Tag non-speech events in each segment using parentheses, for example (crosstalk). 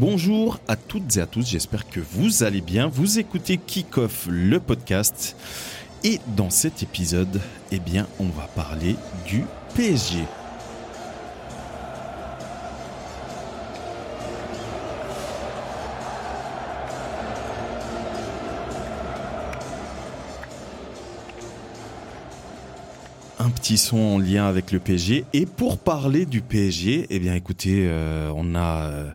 Bonjour à toutes et à tous, j'espère que vous allez bien. Vous écoutez Kick-Off, le podcast. Et dans cet épisode, eh on va parler du PSG. Un petit son en lien avec le PSG. Et pour parler du PSG, eh bien écoutez, euh, on a euh,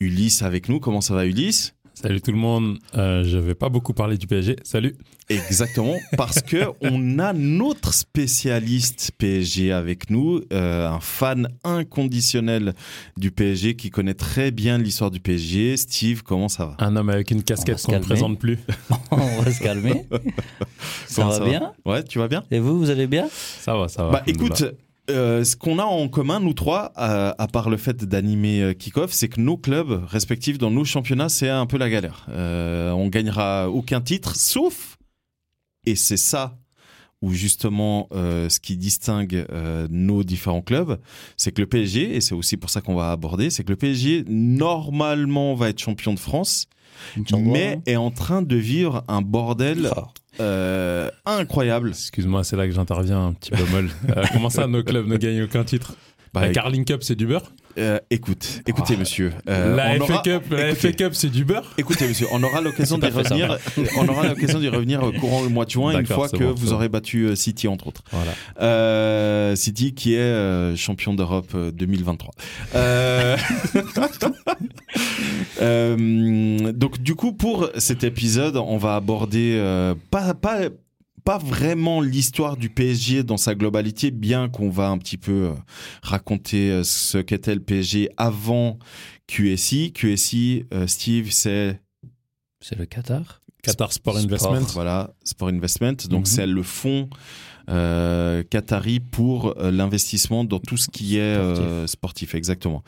Ulysse avec nous. Comment ça va Ulysse? Salut tout le monde. Euh, je vais pas beaucoup parler du PSG. Salut. Exactement, parce que (laughs) on a notre spécialiste PSG avec nous, euh, un fan inconditionnel du PSG qui connaît très bien l'histoire du PSG. Steve, comment ça va? Un homme avec une casquette qu'on ne présente plus. (laughs) on va se calmer. (laughs) ça va bien? Ouais, tu vas bien? Et vous, vous allez bien? Ça va, ça va. Bah écoute, euh, ce qu'on a en commun, nous trois, à, à part le fait d'animer euh, Kickoff, c'est que nos clubs respectifs dans nos championnats, c'est un peu la galère. Euh, on gagnera aucun titre, sauf, et c'est ça où justement euh, ce qui distingue nos différents clubs, c'est que le PSG, et c'est aussi pour ça qu'on va aborder, c'est que le PSG normalement va être champion de France, mais est en train de vivre un bordel. Euh, incroyable. Excuse-moi, c'est là que j'interviens un petit peu molle. (laughs) Euh, comment ça, nos clubs ne gagnent aucun titre Bah, La Carling Cup, c'est du beurre Euh, écoute, écoutez, Oh. monsieur. euh, La on FA aura- Cup, la écoutez, FA Cup, c'est du beurre Écoutez, monsieur, on aura l'occasion (laughs) d'y revenir. On aura l'occasion d'y revenir courant le mois de juin, une fois que bon, vous aurez battu City entre autres. Voilà. Euh, City qui est champion d'Europe euh, 2023. (laughs) Euh, donc du coup pour cet épisode, on va aborder euh, pas pas pas vraiment l'histoire du PSG dans sa globalité, bien qu'on va un petit peu euh, raconter ce qu'était le PSG avant QSI. QSI, euh, Steve, c'est C'est le Qatar Qatar Sport Sport. Investment. voilà, Sport Investment. Donc, Mhm. c'est le fonds euh, qatari pour euh, l'investissement dans tout ce qui est euh, sportif. Exactement.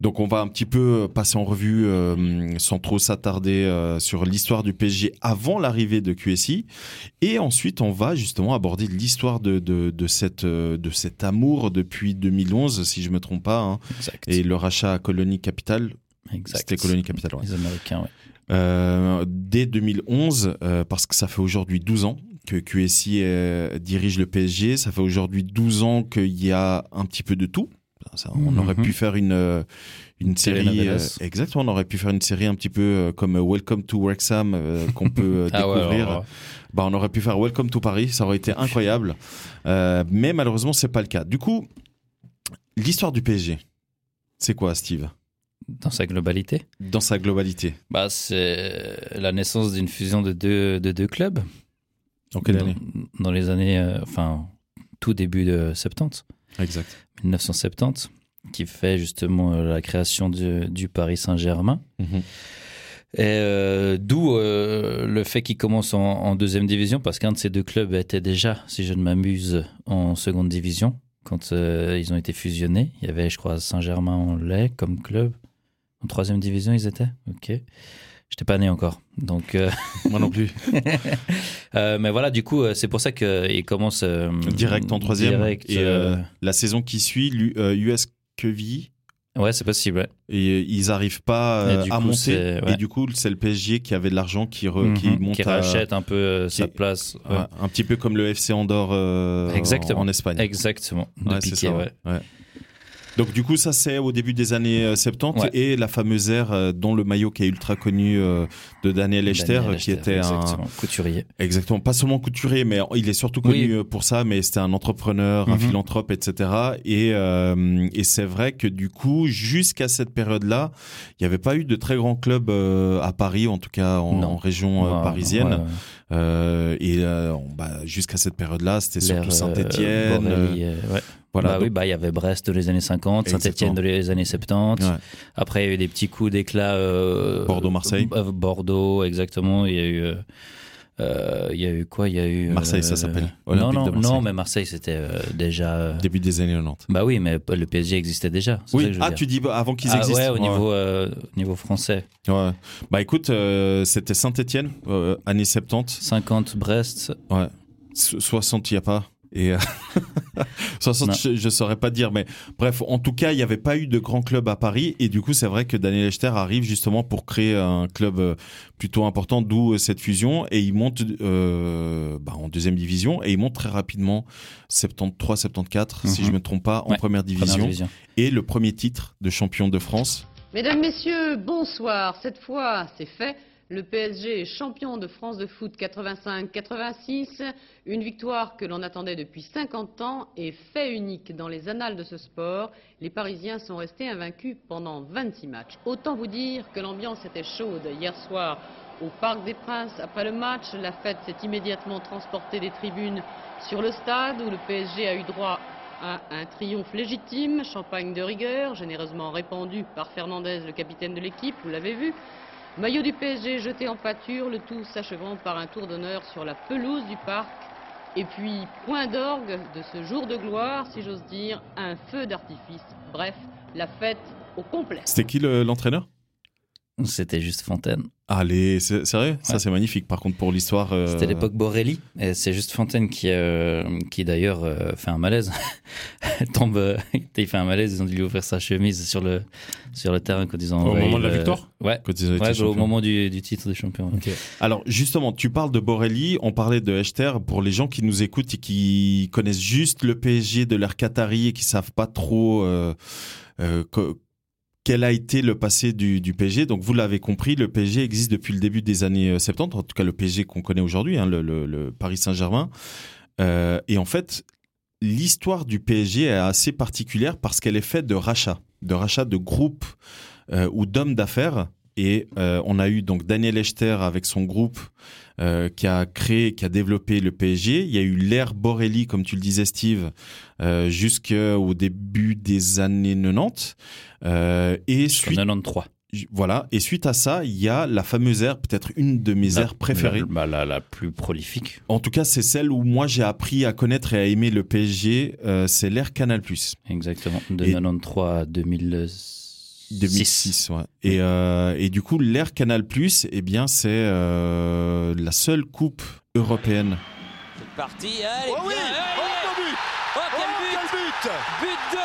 Donc, on va un petit peu passer en revue, euh, sans trop s'attarder euh, sur l'histoire du PSG avant l'arrivée de QSI. Et ensuite, on va justement aborder l'histoire de, de, de, cette, euh, de cet amour depuis 2011, si je me trompe pas, hein, Exact. et le rachat à Colonie Capital. exact. C'était Colonie Capital, ouais. Les Américains, ouais. Euh, dès 2011, euh, parce que ça fait aujourd'hui 12 ans que QSI dirige le PSG. Ça fait aujourd'hui 12 ans qu'il y a un petit peu de tout. Ça, on Mhm. aurait pu faire une, euh, une série. Euh, exactement, on aurait pu faire une série un petit peu euh, comme Welcome to Wrexham euh, qu'on peut (laughs) Ah ouais, découvrir. Bah, on aurait pu faire Welcome to Paris, ça aurait été incroyable. Mais malheureusement, c'est pas le cas. Du coup, l'histoire du PSG, c'est quoi, Steve? Dans sa globalité? Dans sa globalité. bah, C'est la naissance d'une fusion de deux, de deux clubs. En quelle dans, année? dans les années, enfin, tout début de 70, Exact. 1970, qui fait justement euh, la création du, du Paris Saint-Germain. Mhm. Et euh, d'où euh, le fait qu'il commence en, en deuxième division, parce qu'un de ces deux clubs était déjà, si je ne m'amuse, en seconde division quand euh, ils ont été fusionnés. Il y avait, je crois, Saint-Germain-en-Laye comme club. En troisième division, ils étaient? Ok. J'étais pas né encore. Donc, euh, (laughs) Moi non plus. (laughs) euh, mais voilà, du coup, euh, c'est pour ça qu'il commence. euh, Direct en troisième. direct, et la saison qui suit, l'U- euh, US Quevilly, Ouais, c'est possible. ouais. et ils n'arrivent pas à coup, monter. ouais. Et du coup, c'est le PSG qui avait de l'argent qui, re- qui Mhm. monte qui à- rachète un peu sa place. Ouais, un petit peu comme le FC Andorre Exactement. en Espagne. Exactement. De Piqué, ça, ouais. Donc du coup, ça c'est au début des années euh, 70 Ouais. et la fameuse ère euh, dont le maillot qui est ultra connu euh, de Daniel Echter, Daniel qui était un couturier. exactement pas seulement couturier, mais il est surtout connu Oui. pour ça. Mais c'était un entrepreneur, un Mhm. philanthrope, etc. Et euh, et c'est vrai que du coup, jusqu'à cette période-là, il n'y avait pas eu de très grands clubs euh, à Paris, en tout cas en, région euh, Ouais, parisienne. ouais, ouais. Et bah, jusqu'à cette période-là, c'était surtout Saint-Étienne. Voilà. Bah donc- oui, bah, il y avait Brest dans les années 50, Saint-Etienne Exactement. dans les années 70. Ouais. Après, il y a eu des petits coups d'éclat. Bordeaux-Marseille. euh, Exactement. Il y a eu. euh, euh, il y a eu quoi? Il y a eu. Marseille, ça euh, s'appelle. Non, non, non, mais Marseille, c'était déjà. Début des années 90. Bah oui, mais le PSG existait déjà. c'est ça Oui, que je veux ah, dire. tu dis bah, avant qu'ils Ah existent. ouais, au niveau, euh, au niveau français. Ouais. Bah écoute, euh, c'était Saint-Etienne, années 70. 50 Brest. Ouais. So- 60, il n'y a pas. Et, euh, (laughs) 60, Non. je, je saurais pas dire, mais bref, en tout cas, il n'y avait pas eu de grand club à Paris, et du coup, c'est vrai que Daniel Echter arrive justement pour créer un club euh, plutôt important, d'où euh, cette fusion, et il monte euh, bah, en deuxième division, et il monte très rapidement 73, 74, si Mhm. je me trompe pas, en Ouais, première division, Première division. et le premier titre de champion de France. Mesdames, Messieurs, bonsoir. Cette fois, c'est fait. Le PSG est champion de France de foot 85-86. Une victoire que l'on attendait depuis 50 ans et fait unique dans les annales de ce sport. Les Parisiens sont restés invaincus pendant 26 matchs. Autant vous dire que l'ambiance était chaude hier soir au Parc des Princes. Après le match, la fête s'est immédiatement transportée des tribunes sur le stade où le PSG a eu droit à un triomphe légitime, champagne de rigueur, généreusement répandu par Fernandez, le capitaine de l'équipe, vous l'avez vu. Maillot du PSG jeté en pâture, le tout s'achevant par un tour d'honneur sur la pelouse du parc. Et puis, point d'orgue de ce jour de gloire, si j'ose dire, un feu d'artifice. Bref, la fête au complet. C'était qui le- l'entraîneur? C'était juste Fontaine. Allez, c'est sérieux? Ça, Ouais. c'est magnifique. Par contre, pour l'histoire. euh, C'était l'époque Borelli. Et c'est juste Fontaine qui, euh, qui d'ailleurs euh, fait un malaise. Elle (laughs) tombe, euh, il fait un malaise. Ils ont dû lui ouvrir sa chemise sur le, sur le terrain quand ils ont Au envoyé moment de la victoire? Ouais. Quand ils ont été Ouais, au champions. moment du, du titre de champion. Ok. Alors justement, tu parles de Borelli, on parlait de Echter. Pour les gens qui nous écoutent et qui connaissent juste le PSG de l'ère Qatari et qui savent pas trop euh, euh, co- quel a été le passé du, du PSG. Donc vous l'avez compris, le PSG existe depuis le début des années euh, 70, en tout cas le PSG qu'on connaît aujourd'hui, hein, le, le- le Paris Saint-Germain. Euh, et en fait, l'histoire du PSG est assez particulière parce qu'elle est faite de rachats, de rachats de groupes euh, ou d'hommes d'affaires. Et euh, on a eu donc Daniel Echter avec son groupe euh, qui a créé, qui a développé le PSG. Il y a eu l'ère Borelli, comme tu le disais Steve, euh, jusqu'au début des années 90. Euh, et suite, 93. voilà. Et suite à ça, il y a la fameuse ère, peut-être une de mes La- aires préférées. La, bah, la, la plus prolifique. En tout cas, c'est celle où moi j'ai appris à connaître et à aimer le PSG. euh, c'est l'ère Canal+. Exactement. De Et- 93 à 2006. 2006, ouais. Et, euh, et du coup, l'ère Canal+, eh bien, c'est euh, la seule coupe européenne. C'est parti, allez, Oh oui Oh, allez. but Oh, Oh, quel but quel but But de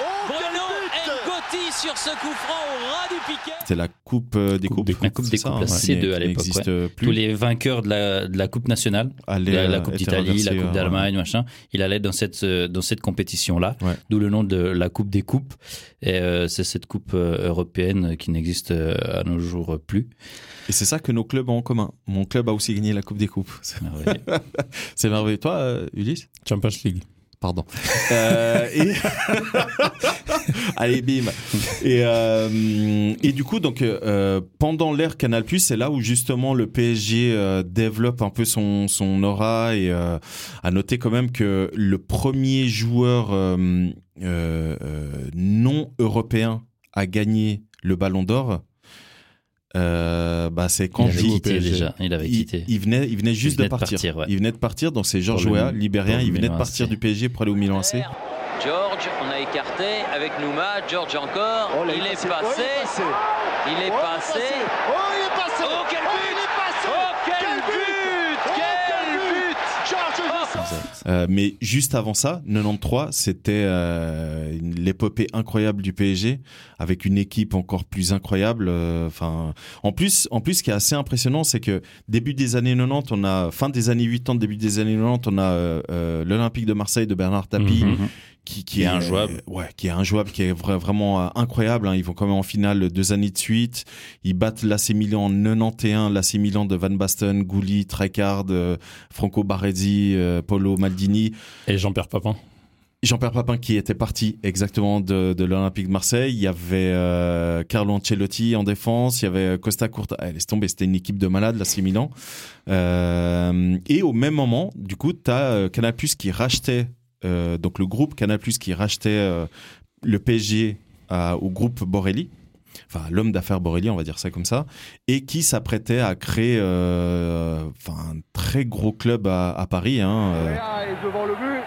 Oh, quel Bruno but Ngotti sur ce coup franc au ras du piquet. C'est la coupe euh, des Coupe coupes. La coupe des coupes, la hein, C2 qui à l'époque, Tous plus. les vainqueurs de la, de la Coupe nationale, Allaient, la, la Coupe d'Italie, la Coupe d'Allemagne, machin, il allait dans cette, euh, dans cette compétition-là, Ouais. d'où le nom de la Coupe des Coupes. Et euh, c'est cette Coupe européenne qui n'existe à nos jours plus. Et c'est ça que nos clubs ont en commun. Mon club a aussi gagné la coupe des coupes. C'est- Merveilleux. (laughs) C'est merveilleux. Toi, Ulysse? Champions League. Pardon. Euh. (laughs) Allez, bim. Et, euh, et du coup, donc, euh, pendant l'ère Canal+, c'est là où justement le PSG développe un peu son, son aura et à noter quand même que le premier joueur non européen à gagner le Ballon d'Or, euh, bah, c'est Il quand avait quitté déjà. Il avait il, quitté. il venait, il venait juste venait de de partir. partir, ouais. Il venait de partir, donc c'est Georges Weah, libérien. Il venait de partir AC. du PSG pour aller au Milan AC. George, on a écarté avec Nouma, George encore, Oh, il est Oh, passé, il est passé il est Oh, passé. Oh, il est passé Oh, quel Oh, but il est passé Oh, quel but Oh, Quel but Georges Oh, Exact. Euh, mais juste avant ça, 93, c'était euh, l'épopée incroyable du PSG avec une équipe encore plus incroyable. euh, Enfin, en plus, en plus, ce qui est assez impressionnant, c'est que début des années 90, on a fin des années 80, début des années 90, on a euh, l'Olympique de Marseille de Bernard Tapie. Mhm. Qui, Qui est injouable. euh, ouais, qui est injouable, qui est vra- vraiment euh, incroyable. hein. Ils vont quand même en finale deux années de suite. Ils battent l'AC Milan en 91, l'AC Milan de Van Basten, Gouli, Trekard, euh, Franco Baresi, euh, Polo Maldini. Et Jean-Pierre Papin. Jean-Pierre Papin qui était parti exactement de, de l'Olympique de Marseille. Il y avait euh, Carlo Ancelotti en défense. Il y avait Costa Curta. Ah, laisse tomber, c'était une équipe de malades, l'AC Milan. Euh, et au même moment, du coup, tu as Canal Plus qui rachetait, donc le groupe Canal qui rachetait euh, le PSG à- au groupe Borelli. Enfin, l'homme d'affaires Borelli, on va dire ça comme ça, et qui s'apprêtait à créer euh, enfin, un très gros club à, à Paris. Hein, euh. Devant le but.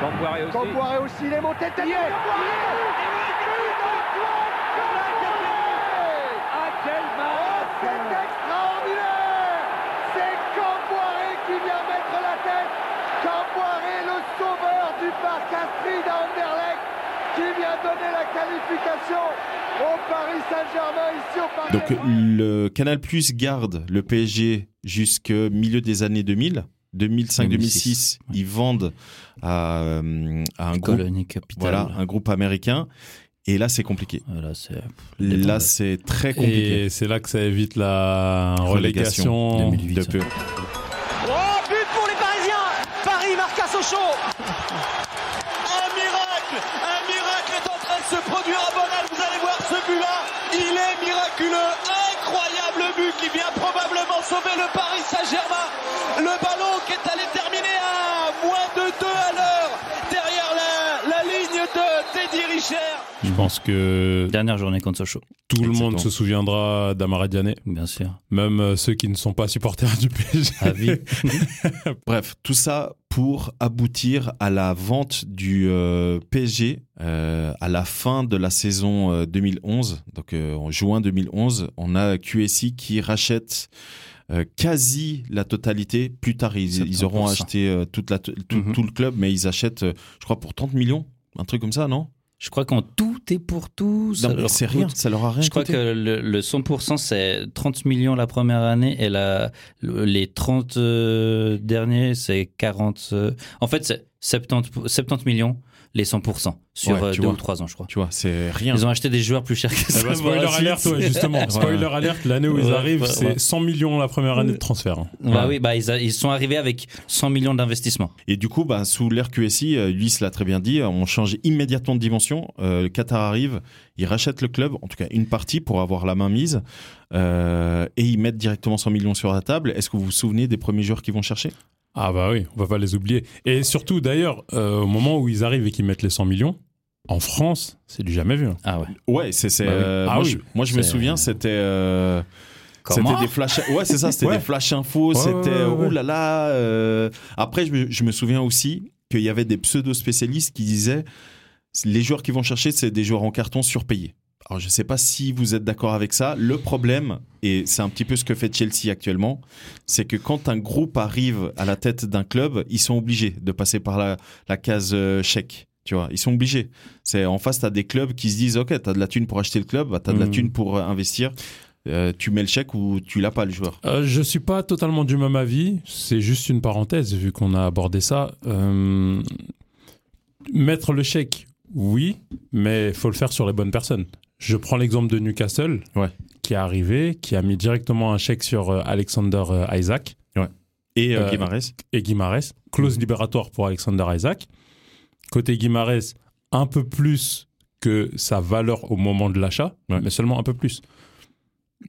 Campoiré aussi. Campoiré aussi, il est monté tête extraordinaire C'est Campoiré qui vient mettre la tête Campoiré, le sauveur du Paris qui vient donner la qualification au Paris Saint-Germain ici au Parc Donc le Canal Plus garde le PSG jusqu'au milieu des années 2000. 2005-2006, 2006, ouais. ils vendent à, euh, à un groupe, Colonie capitale. voilà, un groupe américain. Et là, c'est compliqué. C'est Là, c'est très compliqué. Et c'est là que ça évite la relégation, Relégation. 2008. de peu. Oh, but pour les Parisiens Paris marque à Sochaux Un miracle Un miracle est en train de se produire à Bonal. Vous allez voir ce but-là. Il est miraculeux. Incroyable but qui vient probablement sauver le Paris Saint-Germain. Le ballon qui est allé terminer à moins de 2 à l'heure derrière la, la ligne de Teddy Richer. Je pense que Dernière journée contre Sochaux, tout le monde se souviendra d'Amara Diané, bien sûr. même euh, ceux qui ne sont pas supporters du PSG. À vie. Bref, tout ça pour aboutir à la vente du euh, PSG euh, à la fin de la saison euh, 2011. Donc euh, en juin 2011, on a QSI qui rachète euh, quasi la totalité. Plus tard, ils, ils auront 70%. acheté euh, toute la, tout, Mhm. tout le club, mais ils achètent, euh, je crois, pour 30 millions. Un truc comme ça, non, Je crois qu'en tout et pour tout, C'est rien, ça leur a rien Je crois que le, le 100% c'est 30 millions la première année et la, les 30 euh, derniers c'est 40. euh, en fait, c'est 70, 70 millions les 100% sur Ouais, euh, deux vois. ou trois ans, je crois. Tu vois, c'est rien. Ils ont acheté des joueurs plus chers que Eh ça. ben, spoiler par la alert, suite. ouais, justement. (laughs) Spoiler alert, l'année où ils Ouais, arrivent, ouais, c'est ouais. 100 millions la première année de transfert. hein. Bah Ouais. oui, bah ils, a- ils sont arrivés avec 100 millions d'investissement. Et du coup, bah, sous l'ère QSI, euh, Luis l'a très bien dit, on change immédiatement de dimension. Euh, le Qatar arrive, ils rachètent le club, en tout cas une partie pour avoir la main mise, euh, et ils mettent directement 100 millions sur la table. Est-ce que vous vous souvenez des premiers joueurs qu'ils vont chercher? Ah bah oui, on va pas les oublier. Et surtout, d'ailleurs, euh, au moment où ils arrivent et qu'ils mettent les 100 millions, en France, c'est du jamais vu. hein. Ah ouais. Ouais, c'est. c'est, Bah oui. euh, Ah moi, oui. je, moi, je me souviens, c'était. euh, Comment C'était des flash. Ouais, c'est ça. C'était Ouais. des flash infos. Ouais, c'était ouais, ouais, ouais. oh là là. euh. Après, je me, je me souviens aussi qu'il y avait des pseudo spécialistes qui disaient les joueurs qui vont chercher, c'est des joueurs en carton surpayés. Alors, je ne sais pas si vous êtes d'accord avec ça. Le problème, et c'est un petit peu ce que fait Chelsea actuellement, c'est que quand un groupe arrive à la tête d'un club, ils sont obligés de passer par la, la case euh, chèque. Tu vois, ils sont obligés. C'est en face, tu as des clubs qui se disent Ok, tu as de la thune pour acheter le club, tu as de la Mm. thune pour euh, investir. Euh, tu mets le chèque ou tu l'as pas, le joueur? Euh, je suis pas totalement du même avis. C'est juste une parenthèse, vu qu'on a abordé ça. Euh, mettre le chèque, oui, mais il faut le faire sur les bonnes personnes. Je prends l'exemple de Newcastle, Ouais. qui est arrivé, qui a mis directement un chèque sur euh, Alexander euh, Isaac Et euh, Euh, Guimarães. et Guimarães. Clause libératoire pour Alexander Isaac. Côté Guimarães, un peu plus que sa valeur au moment de l'achat, Ouais. mais seulement un peu plus.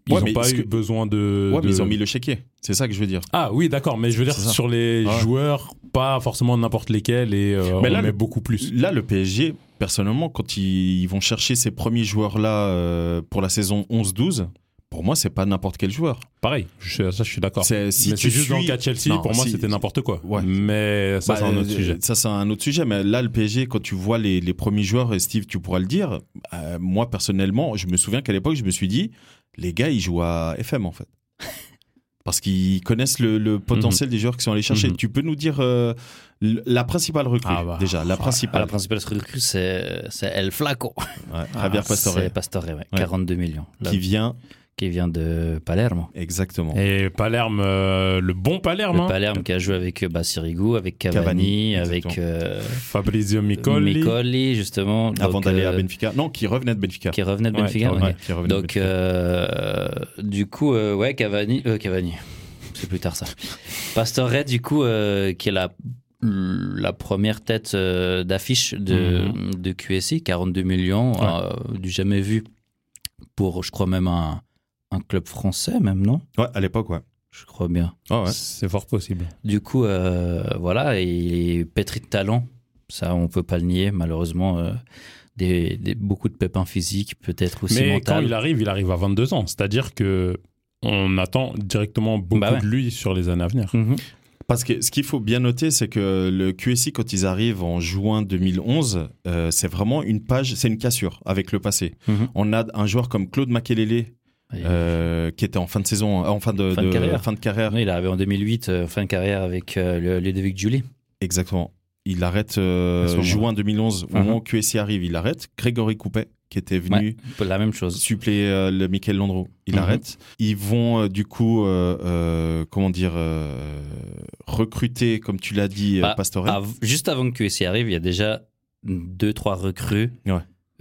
Ils n'ont pas eu que- besoin de... Ouais, mais ils ont mis le chéquier. C'est ça que je veux dire. Ah oui, d'accord, mais je veux dire sur les Ouais. joueurs, pas forcément n'importe lesquels, et euh, Mais on là, met le- beaucoup plus. Là, le PSG, personnellement, quand ils, ils vont chercher ces premiers joueurs-là euh, pour la saison 11-12, pour moi, c'est pas n'importe quel joueur. Pareil, je, ça je suis d'accord. C'est- Si mais tu juste dans le suis- cas de Chelsea, Non, pour moi si- c'était n'importe quoi. Ouais. Mais ça Bah, c'est un autre euh, sujet. Ça, c'est un autre sujet. Mais là, le PSG, quand tu vois les, les premiers joueurs, et Steve, tu pourras le dire, euh, moi, personnellement, je me souviens qu'à l'époque, je me suis dit, les gars, ils jouent à FM, en fait. (laughs) Parce qu'ils connaissent le, le potentiel des joueurs qui sont allés chercher. Mhm. Tu peux nous dire euh, la principale recrue, Ah bah. déjà, la Ah, principale. la principale recrue, c'est El Flaco. Ouais, Javier Ah, Pastore, Pastore, ouais. 42 millions. Là, qui vient qui vient de Palermo. exactement. Et Palerme, euh, le bon Palerme, Le hein. Palerme qui a joué avec euh, Sirigu, avec Cavani, Cavani, avec euh, Fabrizio Micoli. Micoli, justement. Avant d'aller euh, à Benfica. Non, qui revenait de Benfica. Qui revenait de Ouais, Benfica. Ouais, qui revenait de Donc, Benfica. euh, du coup, euh, ouais, Cavani, euh, Cavani, c'est plus tard ça. Pastore, du coup, euh, qui est la, la première tête euh, d'affiche de, de QSI, 42 millions, euh, du jamais vu pour, je crois, même un, un club français, même, non? Ouais, à l'époque, ouais. Je crois bien. Ah ouais. C'est fort possible. Du coup, euh, voilà, il est pétri de talent. Ça, on peut pas le nier, malheureusement. euh, des, des- beaucoup de pépins physiques, peut-être aussi Mais mental. quand il arrive, il arrive à 22 ans. C'est-à-dire que on attend directement beaucoup Bah ouais. de lui sur les années à venir. Mhm. Parce que ce qu'il faut bien noter, c'est que le QSI, quand ils arrivent en juin 2011, euh, c'est vraiment une page, c'est une cassure avec le passé. Mhm. On a un joueur comme Claude Makelele, euh, qui était en fin de saison, en fin de, Fin de carrière. fin de carrière. Il est arrivé en 2008, euh, fin de carrière avec euh, Ludovic Julie. Exactement. il arrête euh, juin 2011. Au Mhm. moment où QSI arrive, il arrête. Grégory Coupet, qui était venu Ouais, la même chose. suppléer euh, le Michael Landreau, il Mhm. arrête. Ils vont du coup, comment dire, recruter, comme tu l'as dit, Bah, Pastore. Av- juste avant que QSI arrive, il y a déjà deux, trois recrues. Ouais.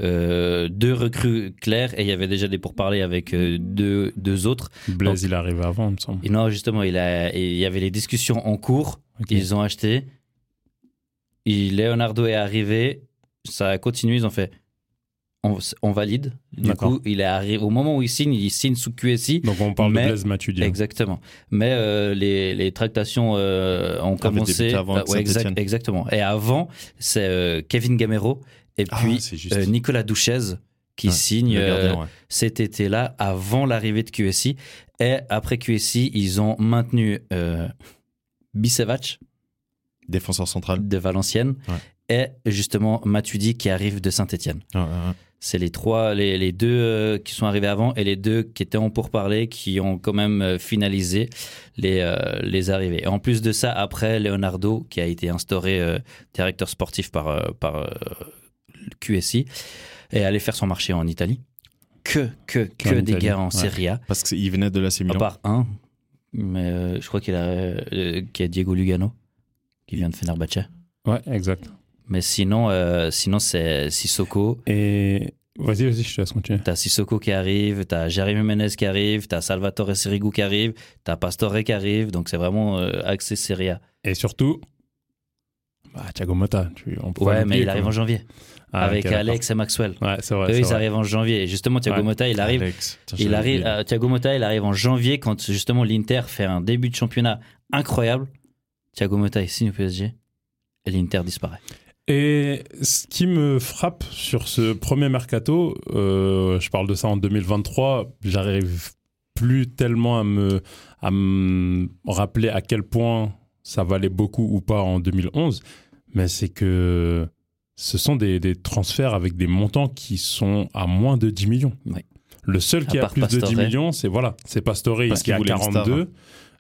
Euh, deux recrues claires et il y avait déjà des pourparlers avec euh, deux, deux autres. Blaise, il est arrivé avant, il me semble. Et non, justement, il, a, il y avait les discussions en cours. Ok. Ils ont acheté. Et Leonardo est arrivé. Ça a continué. Ils ont fait. On, on valide. Du coup, il est arrivé. Au moment où il signe, il signe sous QSI. Donc on parle Mais- de Blaise Matuidi. hein. Exactement. Mais euh, les, les tractations euh, ont commencé. avant avec ouais, exact- exactement. Et avant, c'est euh, Kevin Gamero et Ah, puis euh, Nicolas Duchesne qui Ouais, signe gardien, euh, ouais. cet été-là avant l'arrivée de QSI. Et après QSI, ils ont maintenu euh, Bicevac Défenseur central. de Valenciennes et justement Matuidi qui arrive de Saint-Etienne. C'est les trois, les, les deux euh, qui sont arrivés avant et les deux qui étaient en pourparlers qui ont quand même finalisé les, euh, les arrivées. Et en plus de ça, après, Leonardo, qui a été instauré euh, directeur sportif par, QSI, est allé faire son marché en Italie. Que, que, que En des Italie, gars en ouais. Serie A. Parce qu'il venait de l'AC À Milan. part un, mais euh, je crois qu'il a, euh, y a Diego Lugano, qui vient de Fenerbahce. Ouais, exact. Mais sinon, euh, sinon c'est Sissoko. Et vas-y, vas-y, je te laisse continuer. T'as Sissoko qui arrive, t'as Jérémy Menez qui arrive, t'as Salvatore Sirigu qui arrive, t'as Pastore qui arrive, donc c'est vraiment euh, axé Serie A. Et surtout, bah, Thiago Motta. Tu, on Ouais, mais il arrive en janvier, avec ok, d'accord. Alex et Maxwell. Ouais, c'est vrai. Eux, ils vrai. arrivent en janvier. Et justement, Thiago Ouais. Motta, il arrive, Alex. Il arrive, euh, Thiago Motta, il arrive en janvier quand justement l'Inter fait un début de championnat incroyable. Thiago Motta, il signe au PSG et l'Inter disparaît. Et ce qui me frappe sur ce premier mercato, euh, je parle de ça en 2023, j'arrive plus tellement à me, à me rappeler à quel point ça valait beaucoup ou pas en 2011, mais c'est que ce sont des, des transferts avec des montants qui sont à moins de 10 millions. Oui. Le seul À qui a plus de 10 Pastore. millions, c'est voilà, c'est Pastore Parce qui une star, 42.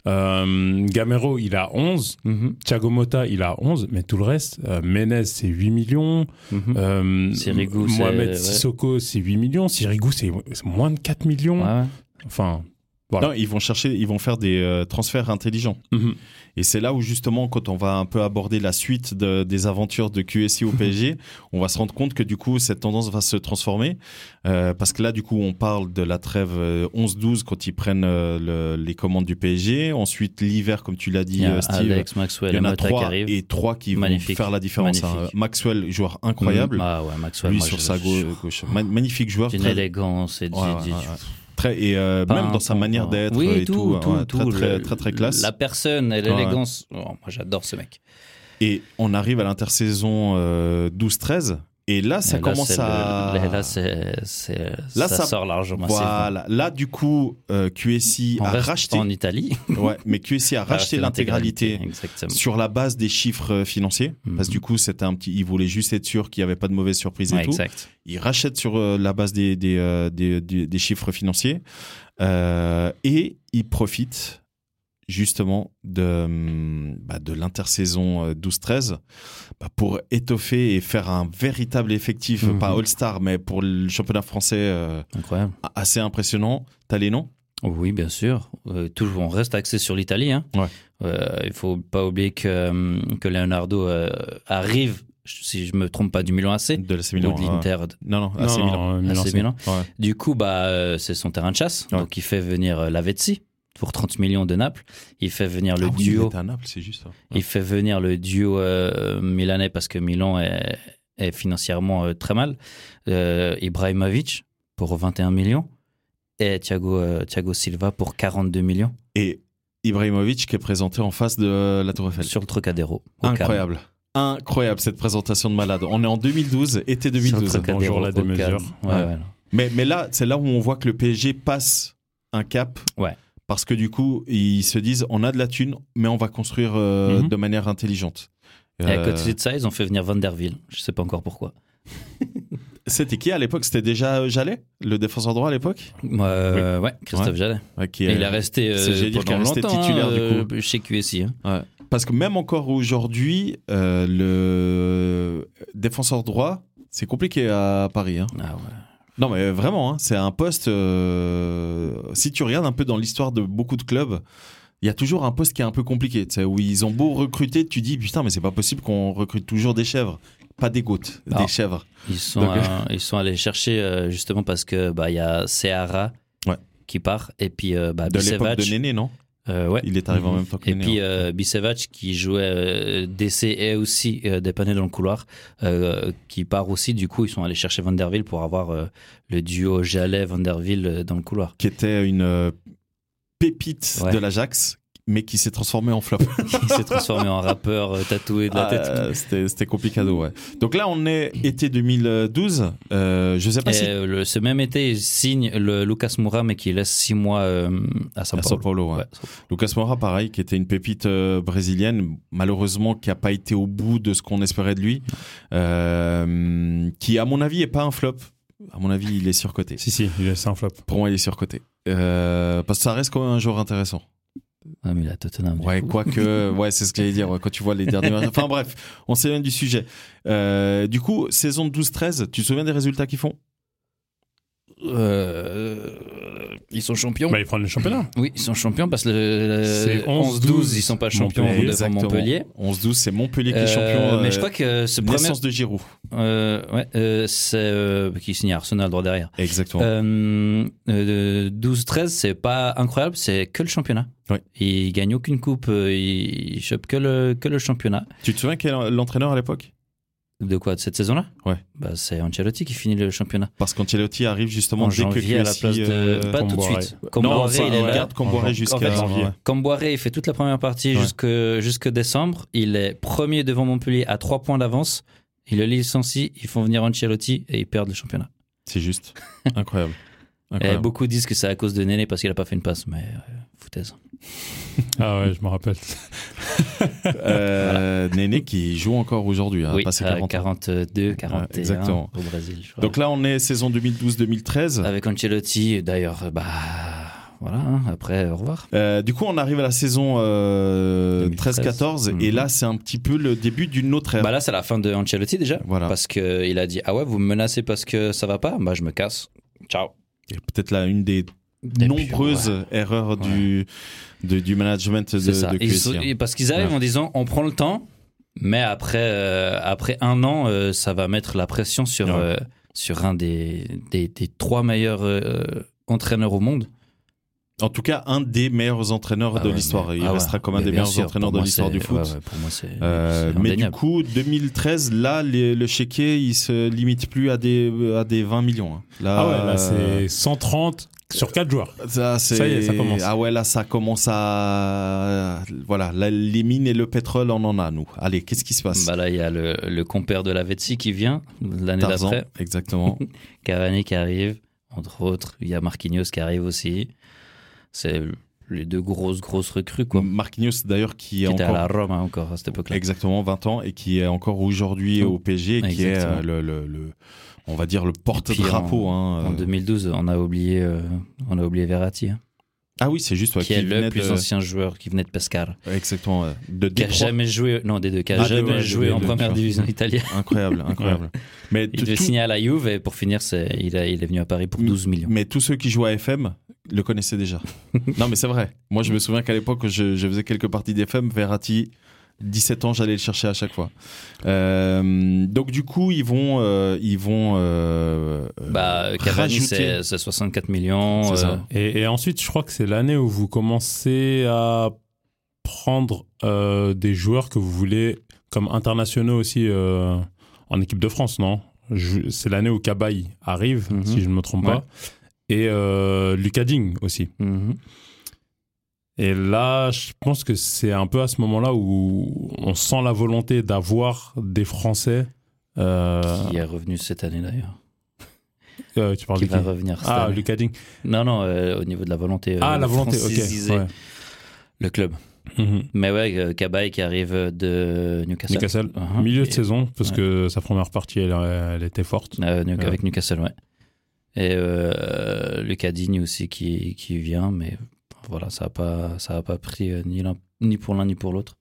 Euh, Gamero, il a 11. Thiago Motta, il a 11, mais tout le reste, euh, Menez, c'est 8 millions. Mhm. Euh, Sirigu, Mohamed ouais. Sissoko, c'est 8 millions. Sirigu, c'est c'est moins de 4 millions. Ouais. Enfin, voilà. Non, ils vont chercher, ils vont faire des euh, transferts intelligents. Mhm. Et c'est là où justement, quand on va un peu aborder la suite de- des aventures de QSI au PSG, (laughs) on va se rendre compte que du coup, cette tendance va se transformer. Euh, parce que là, du coup, on parle de la trêve euh, 11-12 quand ils prennent euh, le- les commandes du PSG. Ensuite, l'hiver, comme tu l'as Il dit, y a euh, Steve. Alex Maxwell il y en a trois et trois qui Magnifique. vont faire la différence. hein. Maxwell, joueur incroyable. Ah ouais, Maxwell. Lui moi, sur sa gauche, gauche. Ma- magnifique joueur. D'une très- élégance et du- Ouais, ouais, du-. Très, et euh, même dans sa manière d'être oui, et tout, tout, tout, ouais, tout, très, très, le- très, très classe. La personne et Ouais, l'élégance. Oh, moi, j'adore ce mec. Et on arrive à l'intersaison euh, 12-13. Et là, ça Et là, commence à. le- Là, ça, ça- sort largement. Voilà. Là, du coup, euh, QSI On a racheté. en Italie. Ouais, mais QSI a racheté l'intégralité sur la base des chiffres euh, financiers. Mhm. Parce que du coup, c'était un petit. Ils voulaient juste être sûrs qu'il n'y avait pas de mauvaise surprise et Ouais, tout. exact. Ils rachètent sur euh, la base des, des, des, des- des chiffres financiers. Euh, et ils profitent justement de, hum, bah, de l'intersaison euh, 12-13 bah, pour étoffer et faire un véritable effectif, Mhm. pas All-Star, mais pour le championnat français euh, Incroyable. assez impressionnant. T'as les noms? Oui, bien sûr. Euh, toujours, on reste axé sur l'Italie. Hein. Ouais. Euh, il faut pas oublier que, euh, que Leonardo euh, arrive, si je me trompe pas, du Milan AC. de l'AC Ou Milan. de ouais. l'Inter. Non, non, Non, AC non, Milan. euh, Milan, AC Milan. Ouais. Du coup, bah, euh, c'est son terrain de chasse. Ouais. Donc, il fait venir euh, Lavezzi pour 30 millions de Naples. Il fait venir le Ah oui, duo. était à Naples, c'est juste ça. Il fait venir le duo euh, milanais parce que Milan est, est financièrement euh, très mal. Euh, Ibrahimovic pour 21 millions et Thiago, Thiago Silva pour 42 millions Et Ibrahimovic qui est présenté en face de la Tour Eiffel. sur le Trocadéro. Incroyable. Incroyable cette présentation de malade. On est en 2012, été Sur le 2012. Trocadéro, Bonjour, la démesure. Ouais, Ouais. ouais. Mais, mais là, c'est là où on voit que le PSG passe un cap. Ouais. Parce que du coup, ils se disent on a de la thune, mais on va construire euh, Mhm. de manière intelligente. Et à Euh, côté de ça, ils ont fait venir Van der Ville. Je sais pas encore pourquoi. (laughs) C'était qui à l'époque? C'était déjà Jallet, le défenseur droit à l'époque? Euh, Ouais, Christophe Jallet. Ouais, qui Et est- il est resté euh, pendant longtemps titulaire, du euh, coup. chez QSI. hein. Ouais. Parce que même encore aujourd'hui, euh, le défenseur droit, c'est compliqué à Paris. hein. Ah ouais. Non, mais vraiment, hein, c'est un poste. euh, si tu regardes un peu dans l'histoire de beaucoup de clubs, il y a toujours un poste qui est un peu compliqué. Où ils ont beau recruter, tu dis putain, mais c'est pas possible qu'on recrute toujours des chèvres, pas des goûtes, Ah. des chèvres. Ils sont, Donc, euh, ils sont allés chercher euh, justement parce que bah il y a Seara Ouais. qui part et puis euh, bah, De l'époque de Néné, non? Euh, ouais. Il est arrivé en même temps que Et puis euh, Bisevac qui jouait euh, DC et aussi euh, dépanné dans le couloir, euh, qui part aussi. Du coup, ils sont allés chercher Vanderville pour avoir le duo Jallet-Vanderville euh, dans le couloir. Qui était une pépite Ouais. de l'Ajax, mais qui s'est transformé en flop. (laughs) Il s'est transformé en rappeur euh, tatoué de la Ah, tête. euh, C'était c'était complicado, ouais. Donc là, on est été 2012. Euh, je sais pas Et si. euh, le- ce même été, il signe le Lucas Moura, mais qui laisse six mois euh, à São À Paulo. Paulo, ouais. Ouais. Lucas Moura, pareil, qui était une pépite euh, brésilienne, malheureusement, qui a pas été au bout de ce qu'on espérait de lui, euh, qui, à mon avis, est pas un flop. À mon avis, il est surcoté. Si, si, il est- c'est un flop. Pour moi, il est surcoté. Euh, parce que ça reste quand même un joueur intéressant. Ah, mais il a Tottenham. du Ouais, coup. quoique, (laughs) ouais, c'est ce que j'allais dire. ouais, quand tu vois les derniers matchs. Enfin bref, on s'éloigne du sujet. Euh, du coup, saison 12-13, tu te souviens des résultats qu'ils font? Euh, ils sont champions. Bah, ils prennent le championnat. Oui, ils sont champions parce que le, C'est le 11-12, 11-12, ils sont pas champions Montpellier. devant Montpellier. 11-12, c'est Montpellier qui est Euh, champion. mais euh, je crois que ce premier, naissance de Giroud. euh, ouais, euh, c'est euh, qui signe Arsenal droit derrière. Exactement. Euh, euh, 12-13, c'est pas incroyable, c'est que le championnat. Oui. Il gagne aucune coupe, euh, il chope que le que le championnat. Tu te souviens quel est l'entraîneur à l'époque? De quoi de cette saison-là Ouais. Bah c'est Ancelotti qui finit le championnat. Parce qu'Ancelotti arrive justement en dès que janvier à la place de euh, pas tout de Comboiré. suite. Non, Comboiré, il est là. garde Comboiré En jusqu'à fait, janvier. Comboiré, il fait toute la première partie Ouais. jusque, jusque décembre. Il est premier devant Montpellier à 3 points d'avance. Il le licencie, ils font venir Ancelotti et ils perdent le championnat. C'est juste. (laughs) Incroyable. Et Incroyable. beaucoup disent que c'est à cause de Néné parce qu'il a pas fait une passe, mais euh, foutaise. (laughs) Ah ouais, je me rappelle. Euh, Néné qui joue encore aujourd'hui, hein, oui, passé à 40 ans. 42, 41 exactement. au Brésil. je crois. Donc là, on est saison 2012-2013. Avec Ancelotti, d'ailleurs, bah voilà, hein, après, au revoir. Euh, du coup, on arrive à la saison euh, 2013. 13-14 et Mhm. là, c'est un petit peu le début d'une autre ère. Bah là, c'est la fin de Ancelotti déjà. Voilà. Parce qu'il a dit Ah ouais, vous me menacez parce que ça va pas? Bah je me casse. Ciao. Peut-être là une des nombreuses ouais. erreurs du de- du management de, ça. QSI, hein. parce qu'ils arrivent Ouais. en disant on prend le temps, mais après, euh, après un an, euh, ça va mettre la pression sur, euh, sur un des, des, des trois meilleurs entraîneurs au monde. En tout cas, un des meilleurs entraîneurs Ah de ouais, l'histoire. mais- Il ah restera ouais, comme un mais des meilleurs sûr, entraîneurs de l'histoire du foot. ouais, ouais, pour moi, c'est Euh, mais du coup, 2013, là, les- le chéquier, il se limite plus à des, à des 20 millions. hein. Là, Ah ouais, là, euh, c'est 130 sur 4 joueurs. Ça, c'est... Ça y est, ça commence. Ah ouais, là, ça commence à. Voilà, là, les mines et le pétrole, on en a, nous. Allez, qu'est-ce qui se passe? Bah là, il y a le, le compère de la Vetsi qui vient l'année Tarzan, d'après. exactement. (laughs) Cavani qui arrive, entre autres. Il y a Marquinhos qui arrive aussi. C'est les deux grosses, grosses recrues, quoi. Marquinhos, d'ailleurs, qui Qui est était encore. à la Rome hein, encore à cette époque-là. Exactement, 20 ans, et qui est encore aujourd'hui Oh. au PSG, et qui est euh, le, le, le- On va dire le porte-drapeau. En, hein, en euh. 2012, on a oublié, euh, on a oublié Verratti, hein, Ah oui, c'est juste. ouais, qui est le plus de- ancien joueur qui venait de Pescara. Exactement. ouais. De Qui a Détroit. jamais joué, non, des deux, qui a Ah, jamais joué en première division italienne. Incroyable, (laughs) incroyable. Mais Il devait tout- signer à la Juve et pour finir, c'est, il, a- il est venu à Paris pour 12 millions. Mais tous ceux qui jouent à FM le connaissaient déjà. (laughs) non, mais c'est vrai. Moi, je me souviens qu'à l'époque, je, je faisais quelques parties d'FM. Verratti, 17 ans, j'allais le chercher à chaque fois. Euh, donc, du coup, ils vont. euh, ils vont euh, Bah, Cavani, rajouter- c'est, c'est 64 millions. Ça. euh, Et, et ensuite, je crois que c'est l'année où vous commencez à prendre euh, des joueurs que vous voulez comme internationaux aussi euh, en équipe de France, non? C'est l'année où Cabaye arrive, Mhm. si je ne me trompe Ouais. pas. Et euh, Lucas Digne aussi. Et là, je pense que c'est un peu à ce moment-là où on sent la volonté d'avoir des Français. euh, Qui est revenu cette année d'ailleurs. euh, tu parles Qui de va qui revenir cette Ah, année. Lucas Digne. Non, non, euh, au niveau de la volonté. Ah, la volonté, ok. ouais. Le club. Mhm. Mais ouais, Cabaye qui arrive de Newcastle. Newcastle, Uh-huh. milieu de Et- saison, parce ouais. que sa première partie, elle, elle était forte. Avec Newcastle, ouais. Et euh, Lucas Digne aussi qui, qui vient, mais voilà, ça n'a pas, pris euh, ni, ni pour l'un ni pour l'autre.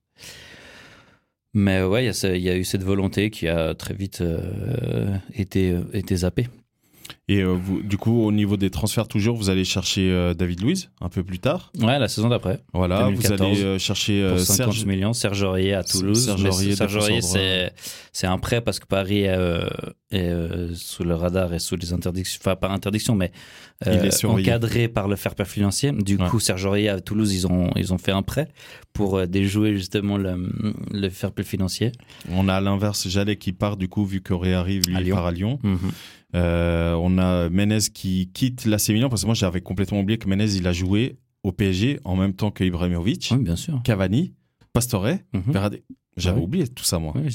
Mais ouais, il y y, a eu cette volonté qui a très vite euh, été, été zappée. Et euh, vous, du coup, au niveau des transferts, toujours, vous allez chercher euh, David Luiz un peu plus tard. Ouais, la saison d'après. Voilà, 2014, vous allez euh, chercher Pour euh, 50 Serge. millions, Serge Aurier à Toulouse. Serge Aurier, Serge c'est c'est un prêt parce que Paris est sous le radar et sous les interdictions, enfin pas interdiction, mais encadré par le fair play financier. Du Ouais. coup, Serge Aurier à Toulouse, ils ont ils ont fait un prêt pour déjouer justement le, le fair play financier. On a à l'inverse Jallet qui part, du coup, vu qu'Auré arrive, lui, À Lyon. part à Lyon. Mhm. Euh, on a Menez qui quitte l'AC Milan, parce que moi, j'avais complètement oublié que Menez, il a joué au PSG en même temps que Ibrahimovic, Oui, bien sûr. Cavani, Pastore. Verratti. J'avais oublié tout ça, moi. Oui,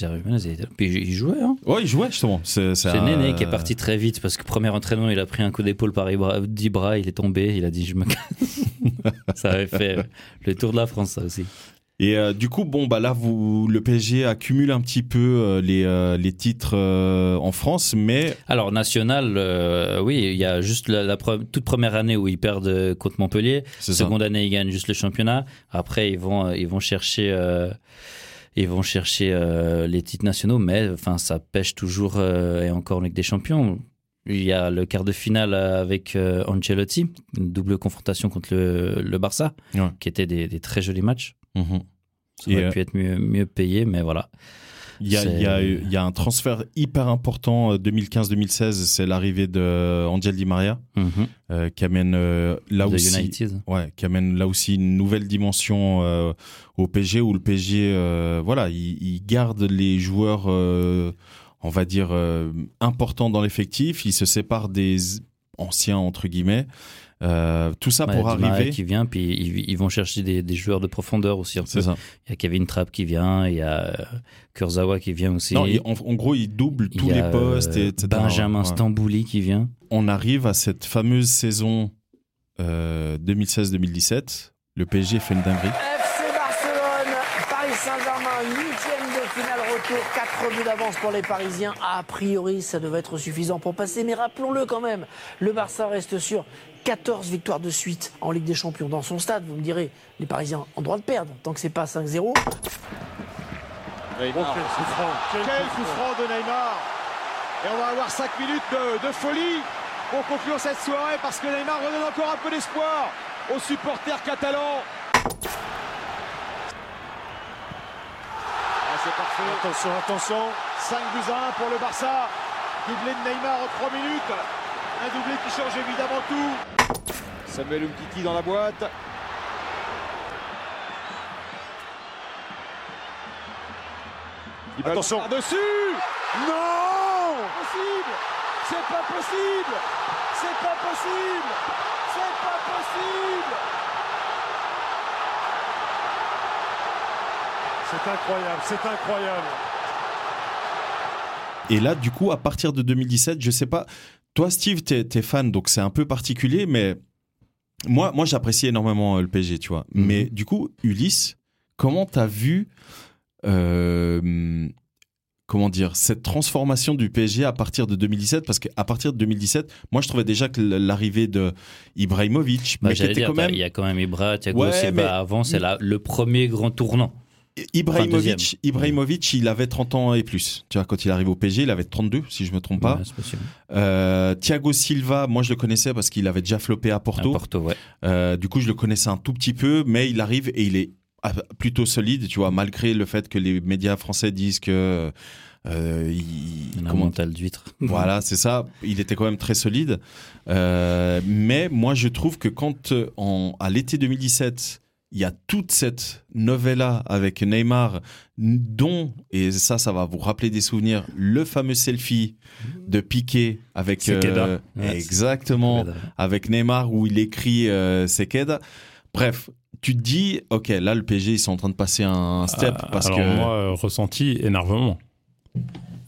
bien. Puis il jouait. Hein. Ouais, il jouait, justement. C'est un- Néné qui est parti très vite parce que premier entraînement, il a pris un coup d'épaule par Ibra, d'Ibra, il est tombé, il a dit je me casse. (laughs) ça avait fait le tour de la France, ça aussi. Et euh, du coup, bon, bah là, vous, le PSG accumule un petit peu euh, les, euh, les titres en France, mais Alors, national, oui, il y a juste la, la pre- toute première année où ils perdent contre Montpellier. c'est ça. Seconde année, ils gagnent juste le championnat. Après, ils vont, ils vont chercher, ils vont chercher les titres nationaux, mais enfin, ça pêche toujours et encore en Ligue des Champions. Il y a le quart de finale avec Ancelotti, une double confrontation contre le, le Barça, Ouais. qui étaient des, des très jolis matchs. Mhm. Ça Et, aurait euh, pu être mieux, mieux payé, mais voilà. Il y, a, C'est- il, y a, il y a un transfert hyper important euh, 2015-2016, c'est l'arrivée de Angel Di Maria, Mhm. euh, qui amène euh, là The aussi, United. ouais, qui amène là aussi une nouvelle dimension euh, au PSG où le PSG, euh, voilà, il, il garde les joueurs, euh, on va dire euh, importants dans l'effectif, il se sépare des anciens entre guillemets. Euh, tout ça Ouais, pour arriver. qui vient, puis ils, ils vont chercher des, des joueurs de profondeur aussi. C'est ça. Il y a Kevin Trapp qui vient, il y a euh, Kurzawa qui vient aussi. Non, il- en, en gros, il double Il tous les postes, euh, et etc. Benjamin Ouais. Stambouli qui vient. on arrive à cette fameuse saison euh, 2016-2017. Le PSG fait une dinguerie. FC Barcelone, Paris Saint-Germain, huitième de finale retour, 4 buts d'avance pour les Parisiens. A priori, ça devait être suffisant pour passer, mais rappelons-le quand même, le Barça reste sur 14 victoires de suite en Ligue des Champions dans son stade. Vous me direz, les Parisiens ont le droit de perdre tant que c'est pas 5-0. quel coup franc Quel coup franc de Neymar Et on va avoir 5 minutes de, de folie pour conclure cette soirée parce que Neymar redonne encore un peu d'espoir aux supporters catalans. Ah, c'est parfait. Attention, attention. 5 buts à 1 pour le Barça. Doublé de Neymar en 3 minutes. Un doublé qui change évidemment tout. Samuel Umtiti dans la boîte. Attention. Par-dessus Non Possible C'est pas possible C'est pas possible C'est pas possible C'est incroyable, c'est incroyable. Et là, du coup, à partir de 2017, je sais pas. Toi, Steve, t'es es fan, donc c'est un peu particulier, mais moi, moi j'apprécie énormément euh, le PSG, tu vois. Mhm. Mais du coup, Ulysse, comment t'as vu, euh, comment dire, cette transformation du PSG à partir de 2017 Parce qu'à partir de 2017, moi, je trouvais déjà que l'arrivée de Ibrahimovic, Bah, mais qui était dire, quand même il y a quand même Ibra, Thiago Ouais, Silva mais- avant, c'est le premier grand tournant. Ibrahimovic. Ibrahimovic, il avait 30 ans et plus. Tu vois, quand il arrive au PSG, il avait 32, si je me trompe pas. Ouais. Euh, Thiago Silva, moi je le connaissais parce qu'il avait déjà floppé à Porto. À Porto, ouais. Euh, du coup, je le connaissais un tout petit peu, mais il arrive et il est ah, plutôt solide, tu vois, malgré le fait que les médias français disent que euh, il, Un comment- mental d'huître. voilà, c'est ça. Il était quand même très solide. Mais moi, je trouve que quand en, à l'été 2017, il y a toute cette novella avec Neymar, dont, et ça, ça va vous rappeler des souvenirs, le fameux selfie de Piqué avec... Ouais, exactement avec Neymar où il écrit euh, Sekeda. Bref, tu te dis, ok, là le PSG ils sont en train de passer un step Ah, parce alors que moi, euh, ressenti énervement.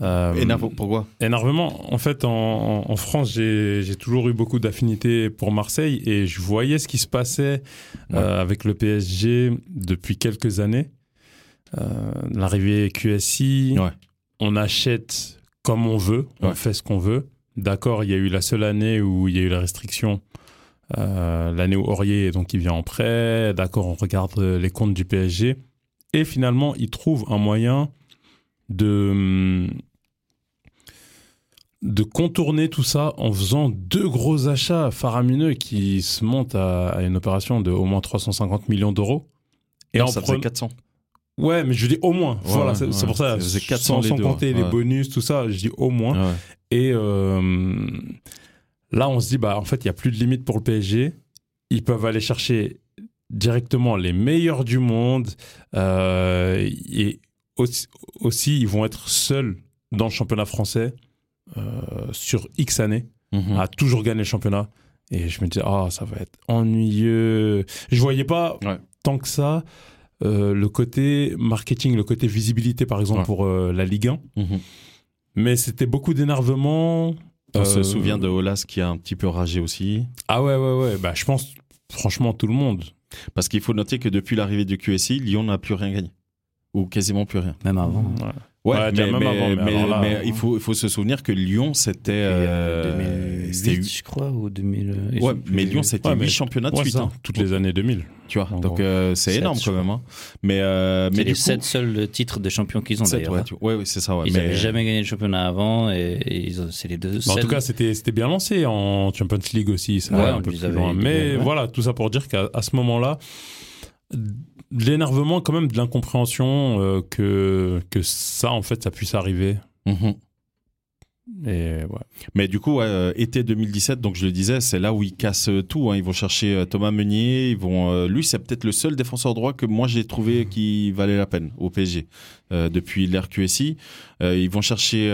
Euh, pourquoi? Énervement, en fait, en, France, j'ai toujours eu beaucoup d'affinités pour Marseille et je voyais ce qui se passait euh, avec le PSG depuis quelques années. Euh, L'arrivée QSI, Ouais. on achète comme on veut, on Ouais. fait ce qu'on veut. D'accord, il y a eu la seule année où il y a eu la restriction, euh, l'année où Aurier donc il vient en prêt. D'accord, on regarde les comptes du PSG et finalement il trouve un moyen de hum, de contourner tout ça en faisant deux gros achats faramineux qui se montent à, à une opération de au moins 350 millions d'euros. Et Non, en ça faisait 400. Ouais, mais je dis au moins. Ouais, voilà, c'est c'est ouais. pour ça. Faisait 400 sans les sans deux, compter ouais. les bonus, tout ça, je dis au moins. Et euh, là, on se dit, bah, en fait, il n'y a plus de limite pour le PSG. Ils peuvent aller chercher directement les meilleurs du monde. euh, et aussi, aussi, ils vont être seuls dans le championnat français sur X années Mhm. à toujours gagner le championnat. Et je me disais, ah, ça va être ennuyeux. Je voyais pas Ouais. tant que ça euh, le côté marketing, le côté visibilité, par exemple, Ouais. pour euh, la Ligue 1. Mhm. Mais c'était beaucoup d'énervement. On Euh, se souvient de Olas qui a un petit peu ragé aussi. Ah ouais, ouais, ouais. Bah, je pense, franchement, tout le monde. Parce qu'il faut noter que depuis l'arrivée du QSI, Lyon n'a plus rien gagné. Ou quasiment plus rien. Même avant. Ouais. Ouais, Ouais, mais, mais- avant, mais mais- alors là, mais hein. il, faut, il faut se souvenir que Lyon, c'était. euh, 2008, c'était- je crois, ou 2000. ils Ouais, mais Lyon, c'était Ouais, 8 mais- championnats de Ouais, suite. ça, hein. toutes les années 2000. Tu vois, donc euh, c'est énorme quand même. hein. Mais, euh, mais les coup, sept seuls titres de champion qu'ils ont d'ailleurs. ouais, hein. tu- ouais, ouais, c'est ça. Ouais. Ils mais- n'avaient jamais gagné le championnat avant et, et ils ont- c'est les deux. Mais en tout cas, c'était c'était bien lancé en Champions League aussi. Ça Ouais, un peu plus loin. Mais voilà, tout ça pour dire qu'à ce moment-là, de l'énervement, quand même, de l'incompréhension euh, que, que ça, en fait, ça puisse arriver. Mhm. Et ouais. Mais du coup, euh, été 2017, donc je le disais, c'est là où ils cassent tout. hein. Ils vont chercher euh, Thomas Meunier. Ils vont, euh, lui, c'est peut-être le seul défenseur droit que moi j'ai trouvé qui valait la peine au PSG depuis l'ère QSI. Euh, ils vont chercher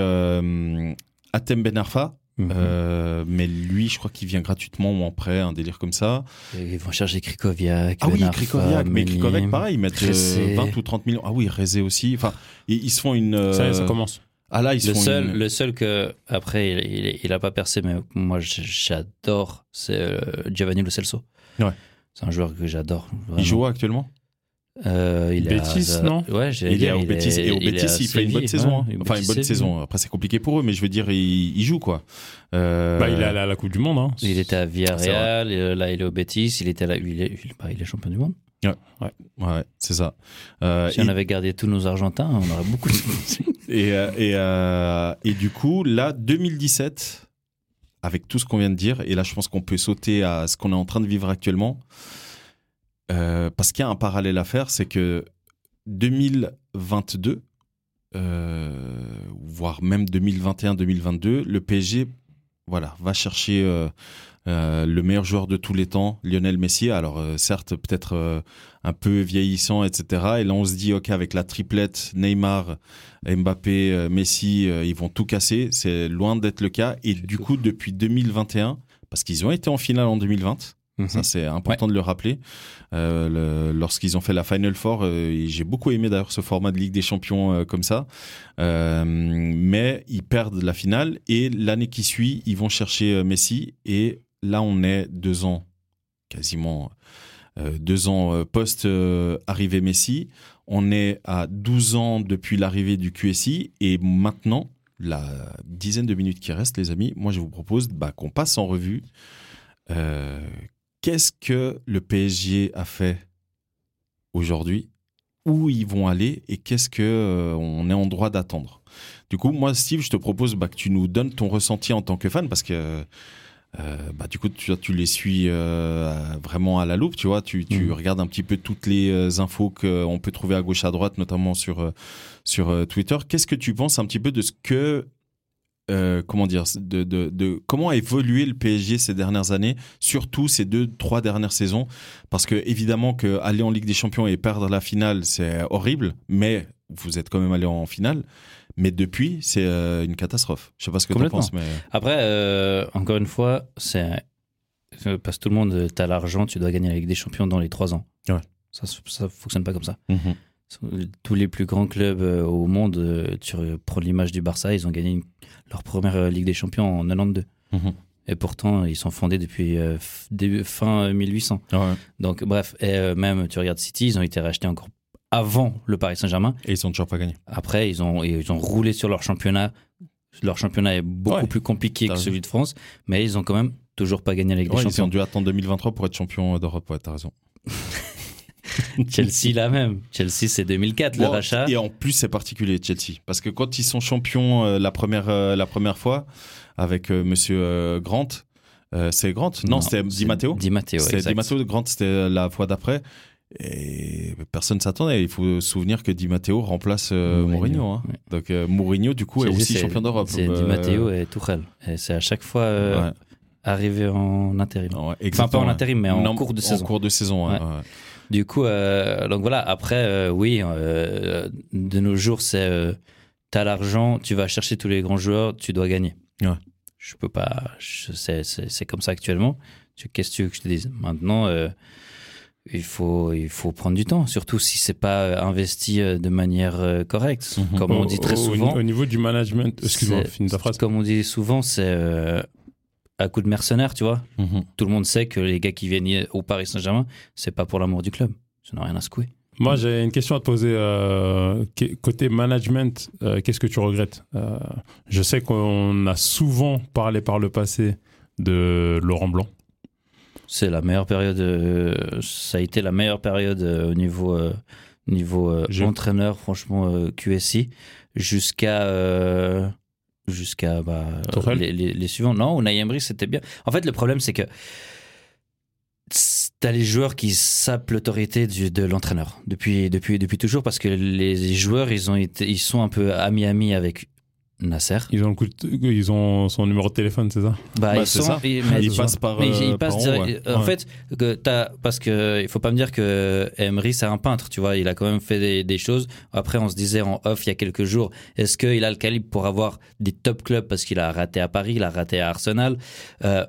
Atem Ben Arfa. Mhm. euh, mais lui, je crois qu'il vient gratuitement ou en prêt, un délire comme ça. Et Ils vont chercher Krikoviak. Ah oui, Ben Arfa, Krikoviak, mais. Krikoviak, pareil, ils mettent euh, Ressé. 20 ou 30 millions. Ah oui, Rézé aussi. Enfin, ils, ils se font une. euh, Ça commence. Ah là, ils se Le font seul, une- le seul que après il, il, il a pas percé, mais moi j'adore, c'est euh, Giovanni Lo Celso. Ouais. C'est un joueur que j'adore. Il joue actuellement? Euh, il à- non Ouais, Il est au Betis et au il à il fait une bonne saison. hein. ouais, Enfin, une bonne saison. Après, c'est compliqué pour eux, mais je veux dire, il, il joue quoi. Euh, Bah, il est allé à la Coupe du Monde. Hein. Il était à Villarreal, et là il est au Betis, il était là, il est, il, bah, il est champion du monde. Ouais, c'est ça. Euh, Si et, on avait gardé tous nos Argentins, on aurait beaucoup de (laughs) et, euh, et, euh, et du coup, là, 2017, avec tout ce qu'on vient de dire, et là, je pense qu'on peut sauter à ce qu'on est en train de vivre actuellement, euh, parce qu'il y a un parallèle à faire, c'est que 2022, euh, voire même 2021-2022, le PSG voilà, va chercher euh, euh, le meilleur joueur de tous les temps, Lionel Messi. Alors euh, certes, peut-être un peu vieillissant, etc. Et là, on se dit, ok, avec la triplette Neymar, Mbappé, Messi, ils vont tout casser. C'est loin d'être le cas. Et du coup, depuis 2021, parce qu'ils ont été en finale en 2020. Ça, c'est important de le rappeler. Euh, Lorsqu'ils ont fait la Final Four, euh, j'ai beaucoup aimé d'ailleurs ce format de Ligue des Champions euh, comme ça. Mais ils perdent la finale et l'année qui suit, ils vont chercher Messi. Et là, on est deux ans, quasiment deux ans post-arrivée Messi. On est à 12 ans depuis l'arrivée du QSI. Et maintenant, la dizaine de minutes qui restent, les amis, moi, je vous propose bah, qu'on passe en revue. Euh, Qu'est-ce que le PSG a fait aujourd'hui? Où ils vont aller Et qu'est-ce que euh, on est en droit d'attendre? Du coup, moi, Steve, je te propose bah, que tu nous donnes ton ressenti en tant que fan, parce que euh, bah, du coup, tu, tu les suis euh, vraiment à la loupe, tu vois. Tu, tu Mhm. regardes un petit peu toutes les euh, infos qu'on peut trouver à gauche, à droite, notamment sur, sur Twitter. Qu'est-ce que tu penses un petit peu de ce que euh, comment dire, de, de, de comment a évolué le PSG ces dernières années, surtout ces deux, trois dernières saisons, parce que évidemment que aller en Ligue des Champions et perdre la finale, c'est horrible, mais vous êtes quand même allé en finale. Mais depuis, c'est euh, une catastrophe. Je sais pas ce que tu penses, mais Après, euh, encore une fois, c'est parce que tout le monde, tu as l'argent, tu dois gagner la Ligue des Champions dans les trois ans. Ouais. Ça, ça fonctionne pas comme ça. Mhm. Tous les plus grands clubs euh, au monde, euh, tu prends l'image du Barça, ils ont gagné leur première euh, Ligue des Champions en 92. Mhm. Et pourtant, ils sont fondés depuis euh, fin euh, 1800. Ouais. Donc, bref, et euh, même, tu regardes City, ils ont été rachetés encore avant le Paris Saint-Germain. Et ils sont toujours pas gagnés. Après, ils ont, ils ont roulé sur leur championnat. Leur championnat est beaucoup Ouais. plus compliqué que celui de France, mais ils ont quand même toujours pas gagné la Ligue Ouais, des ils ont Champions. dû attendre 2023 pour être champion d'Europe. Ouais, t'as raison. (laughs) (laughs) Chelsea, là même. Chelsea, c'est 2004, le rachat. Et en plus, c'est particulier, Chelsea. Parce que quand ils sont champions euh, la, première, euh, la première fois, avec euh, monsieur Grant, c'est Grant? Non, c'était Di c'est Matteo. Di Matteo, C'était exact. Di Matteo, Grant, c'était la fois d'après. Et personne s'attendait. Il faut se souvenir que Di Matteo remplace euh, Mourinho, Mourinho. hein. ouais. Donc euh, Mourinho, du coup, est aussi c'est- champion d'Europe. C'est Di Matteo et Tuchel. Et c'est à chaque fois euh, ouais. arrivé en intérim. Ouais, Enfin, pas en intérim, mais en Non, cours de En saison. cours de saison. Du coup, euh, donc voilà, après, euh, oui, euh, de nos jours, c'est t'as l'argent, tu vas chercher tous les grands joueurs, tu dois gagner. Ouais. Je peux pas, c'est comme ça actuellement. Tu- Qu'est-ce que tu veux que je te dise? Maintenant, il, faut, il faut prendre du temps, surtout si c'est pas investi de manière correcte. Mhm. Comme on dit très au- souvent. Au, niveau du management, excuse-moi, finis ta phrase. Comme on dit souvent, c'est à coup de mercenaires, tu vois. Mhm. Tout le monde sait que les gars qui viennent au Paris Saint-Germain, c'est pas pour l'amour du club. Ça n'a rien à secouer. Moi, j'ai une question à te poser. euh, côté management, euh, qu'est-ce que tu regrettes? Euh, Je sais qu'on a souvent parlé par le passé de Laurent Blanc. C'est la meilleure période. ça a été la meilleure période au niveau niveau entraîneur, franchement QSI, jusqu'à jusqu'à bah, les, les, les suivants. Non, Unai Emery c'était bien. En fait, le problème c'est que t'as les joueurs qui sapent l'autorité de l'entraîneur depuis depuis depuis toujours parce que les joueurs ils ont été ils sont un peu amis amis avec Nasser. Ils ont, le coup de- ils ont son numéro de téléphone, c'est ça Bah, Bah, ils sont, ça. ils, mais- Ils passent par, mais euh, ils passent par en direct- haut, ouais. En Ouais. fait, que t'as, parce que il faut pas me dire que Emery c'est un peintre, tu vois. Il a quand même fait des, des choses. Après, on se disait en off il y a quelques jours, est-ce qu'il a le calibre pour avoir des top clubs? Parce qu'il a raté à Paris, il a raté à Arsenal. Euh,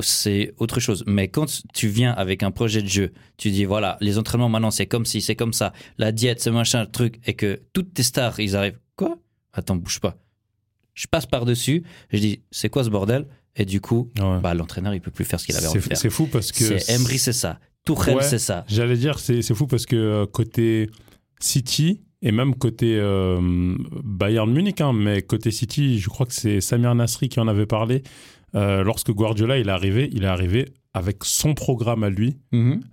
c'est autre chose. Mais quand tu viens avec un projet de jeu, tu dis voilà, les entraînements maintenant c'est comme ci, c'est comme ça, la diète, c'est machin, le truc, et que toutes tes stars ils arrivent. Quoi? Attends, bouge pas. Je passe par dessus, je dis c'est quoi ce bordel? Et du coup, Ouais. bah, l'entraîneur il peut plus faire ce qu'il avait envie de C'est faire. c'est fou parce que. C'est Emery, c'est ça. Tourelle, Ouais. c'est ça. J'allais dire, c'est c'est fou parce que euh, côté City et même côté euh, Bayern Munich, hein, mais côté City, je crois que c'est Samir Nasri qui en avait parlé. Euh, lorsque Guardiola il est arrivé, il est arrivé avec son programme à lui,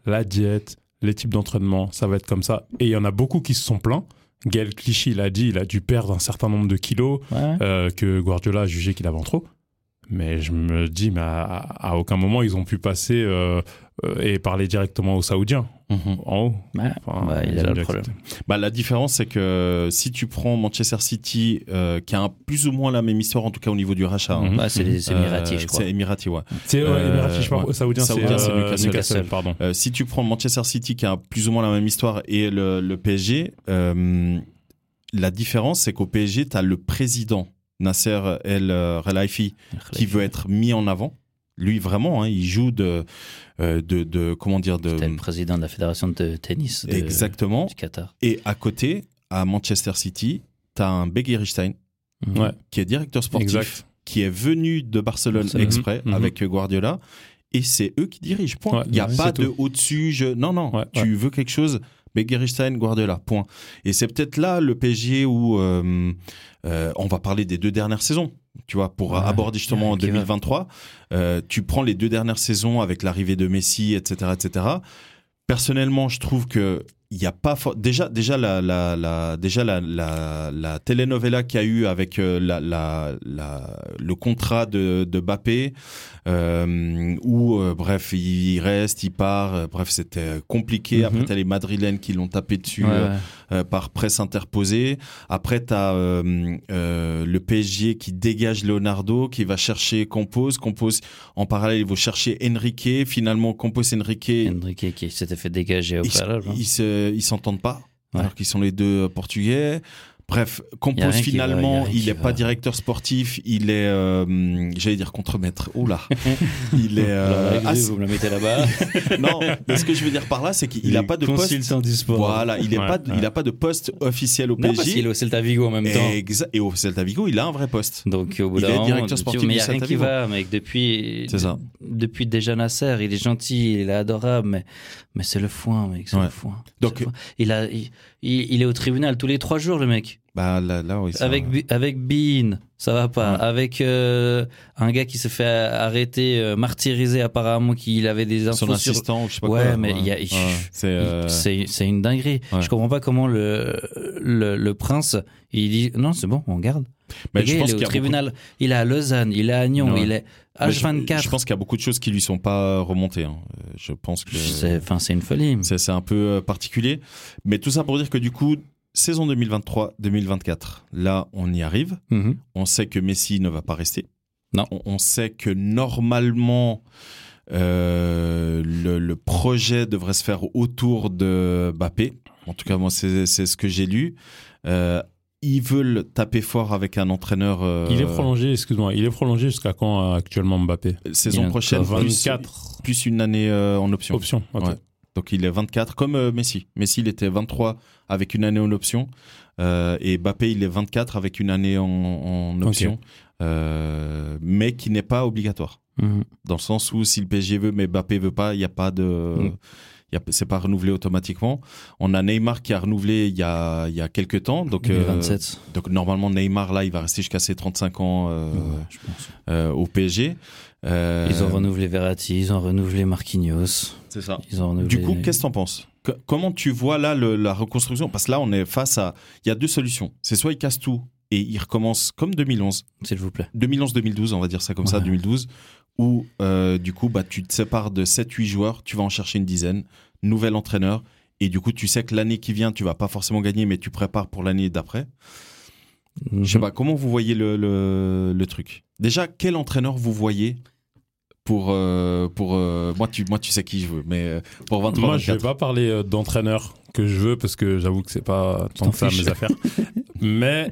la diète, les types d'entraînement, ça va être comme ça. Et il y en a beaucoup qui se sont plaints. Gaël Clichy, il a dit, il a dû perdre un certain nombre de kilos, Ouais. euh, que Guardiola a jugé qu'il avait en trop. Mais je me dis, mais à, à aucun moment ils ont pu passer euh, euh, et parler directement aux Saoudiens En haut. Ouais. Enfin, Bah, il a le problème. Bah, la différence, c'est que si tu prends Manchester City, euh, qui a un- plus ou moins la même histoire, en tout cas au niveau du rachat, hein. Ouais, c'est les Émiratis, euh, je crois. C'est Émirati, ouais. C'est Euh, Émirati, je parle- ouais. Saoudien, c'est euh, Newcastle. Newcastle, pardon. Euh, si tu prends Manchester City, qui a plus ou moins la même histoire, et le, le PSG, euh, la différence, c'est qu'au PSG, tu as le président Nasser El Khelaifi qui veut être mis en avant. Lui, vraiment, hein, il joue de, euh, de, de comment dire, de, C'était le président de la fédération de tennis de- exactement. du Qatar. Et à côté, à Manchester City, tu as un Begiristain Mhm. Ouais. qui est directeur sportif, Exact. qui est venu de Barcelone Barcelone. exprès Mhm. avec Guardiola. Et c'est eux qui dirigent. Point. Ouais, Il n'y a pas de au-dessus. Je... Non, non. Ouais, tu ouais. veux quelque chose. Begiristain, Guardiola. Point. Et c'est peut-être là le PSG où euh, euh, on va parler des deux dernières saisons. Tu vois, pour Ouais. aborder justement va. 2023, euh, tu prends les deux dernières saisons avec l'arrivée de Messi, etc., etc. Personnellement, je trouve que il y a pas for- déjà déjà la la, la déjà la, la la telenovela qu'il y a eu avec euh, la, la, le contrat de de Mbappé euh, où euh, bref il reste il part euh, bref c'était compliqué Mhm. après t'as les madrilènes qui l'ont tapé dessus Ouais, ouais. Euh, par presse interposée. Après, tu as le PSG qui dégage Leonardo, qui va chercher Compose. Compose, en parallèle, il va chercher Enrique. Finalement, Compose et Enrique, Enrique qui s'était fait dégager au ils préalable. hein. ils se- ils s'entendent pas, Ouais. alors qu'ils sont les deux euh, portugais. Bref, compose va, finalement, il n'est pas directeur sportif, il est, euh, j'allais dire contremaître. Oh là, (laughs) il est. euh, vous me la mettez là-bas. (laughs) non, mais ce que je veux dire par là, c'est qu'il n'a pas de poste. Consultant du sport. Voilà, il n'a Ouais, pas, de- ouais. il a pas de poste officiel au Non, parce qu'il est PSG. au Celta Vigo en même temps. Exa- et au Celta Vigo, il a un vrai poste. Donc au bout Il d'un est moment, directeur tu- sportif mais il du n'y a rien Celta qui Vigo. va, mec. Depuis, C'est ça. depuis déjà Nasser, il est gentil, il est adorable, mais, mais c'est le foin, mec, c'est Ouais. le foin. Donc- le foin. il, a, il, il- il est au tribunal tous les trois jours, le mec. Bah là, là oui. ça- Avec, avec Bean, ça va pas. Ouais. Avec euh, un gars qui se fait arrêter, euh, martyriser apparemment, qu'il avait des infos son sur... assistant ou je sais pas Ouais, quoi. mais a- il- c'est. euh, une dinguerie. Ouais. Je comprends pas comment le, le, le prince, il dit non, c'est bon, on garde. mais le je gars, pense il est au beaucoup- tribunal, il est à Lausanne, il est à Nyon, Ouais. il est je- H24. Je, pense qu'il y a beaucoup de choses qui lui sont pas remontées. hein. Je pense que. C'est enfin, c'est une folie. C'est un peu euh, particulier. Mais tout ça pour dire que du coup, saison 2023-2024, là, on y arrive. Mhm. On sait que Messi ne va pas rester. Non. On, on sait que normalement, euh, le, le projet devrait se faire autour de Mbappé. En tout cas, moi, c'est c'est ce que j'ai lu. Euh, ils veulent taper fort avec un entraîneur. euh, Il est prolongé, excuse-moi, il est prolongé jusqu'à quand euh, actuellement Mbappé? Saison prochaine, encore plus, 24 plus une année euh, en option. options. ok. Ouais. Donc il est 24, comme euh, Messi. Messi, il était 23 avec une année en option. Et Mbappé, il est 24 avec une année en, en option. Mais qui n'est pas obligatoire. Mhm. Dans le sens où si le PSG veut, mais Mbappé veut pas, il n'y a pas de. Mm. C'est pas renouvelé automatiquement. On a Neymar qui a renouvelé il y a, il y a quelques temps. Donc, Il est euh, 27. donc normalement, Neymar, là, il va rester jusqu'à ses 35 ans euh, Ouais, je pense. euh, au PSG. Euh, Ils ont renouvelé Verratti, ils ont renouvelé Marquinhos. C'est ça. Ils ont renouvelé... Du coup, qu'est-ce que t'en penses? Que- Comment tu vois là le- la reconstruction? Parce que là, on est face à. Il y a deux solutions. C'est soit ils cassent tout et ils recommencent comme 2011, S'il vous plaît. 2011-2012, on va dire ça comme ça, Ouais. 2012, où euh, du coup, bah, tu te sépares de 7-8 joueurs, tu vas en chercher une dizaine, nouvel entraîneur, et du coup, tu sais que l'année qui vient, tu vas pas forcément gagner, mais tu prépares pour l'année d'après. Mhm. Je sais pas, comment vous voyez le, le, le truc? Déjà, quel entraîneur vous voyez pour. euh, pour euh, moi, tu, moi, tu sais qui je veux, mais euh, pour 23 Moi, je vais pas parler d'entraîneur que je veux parce que j'avoue que c'est pas tant que ça mes affaires. (laughs) Mais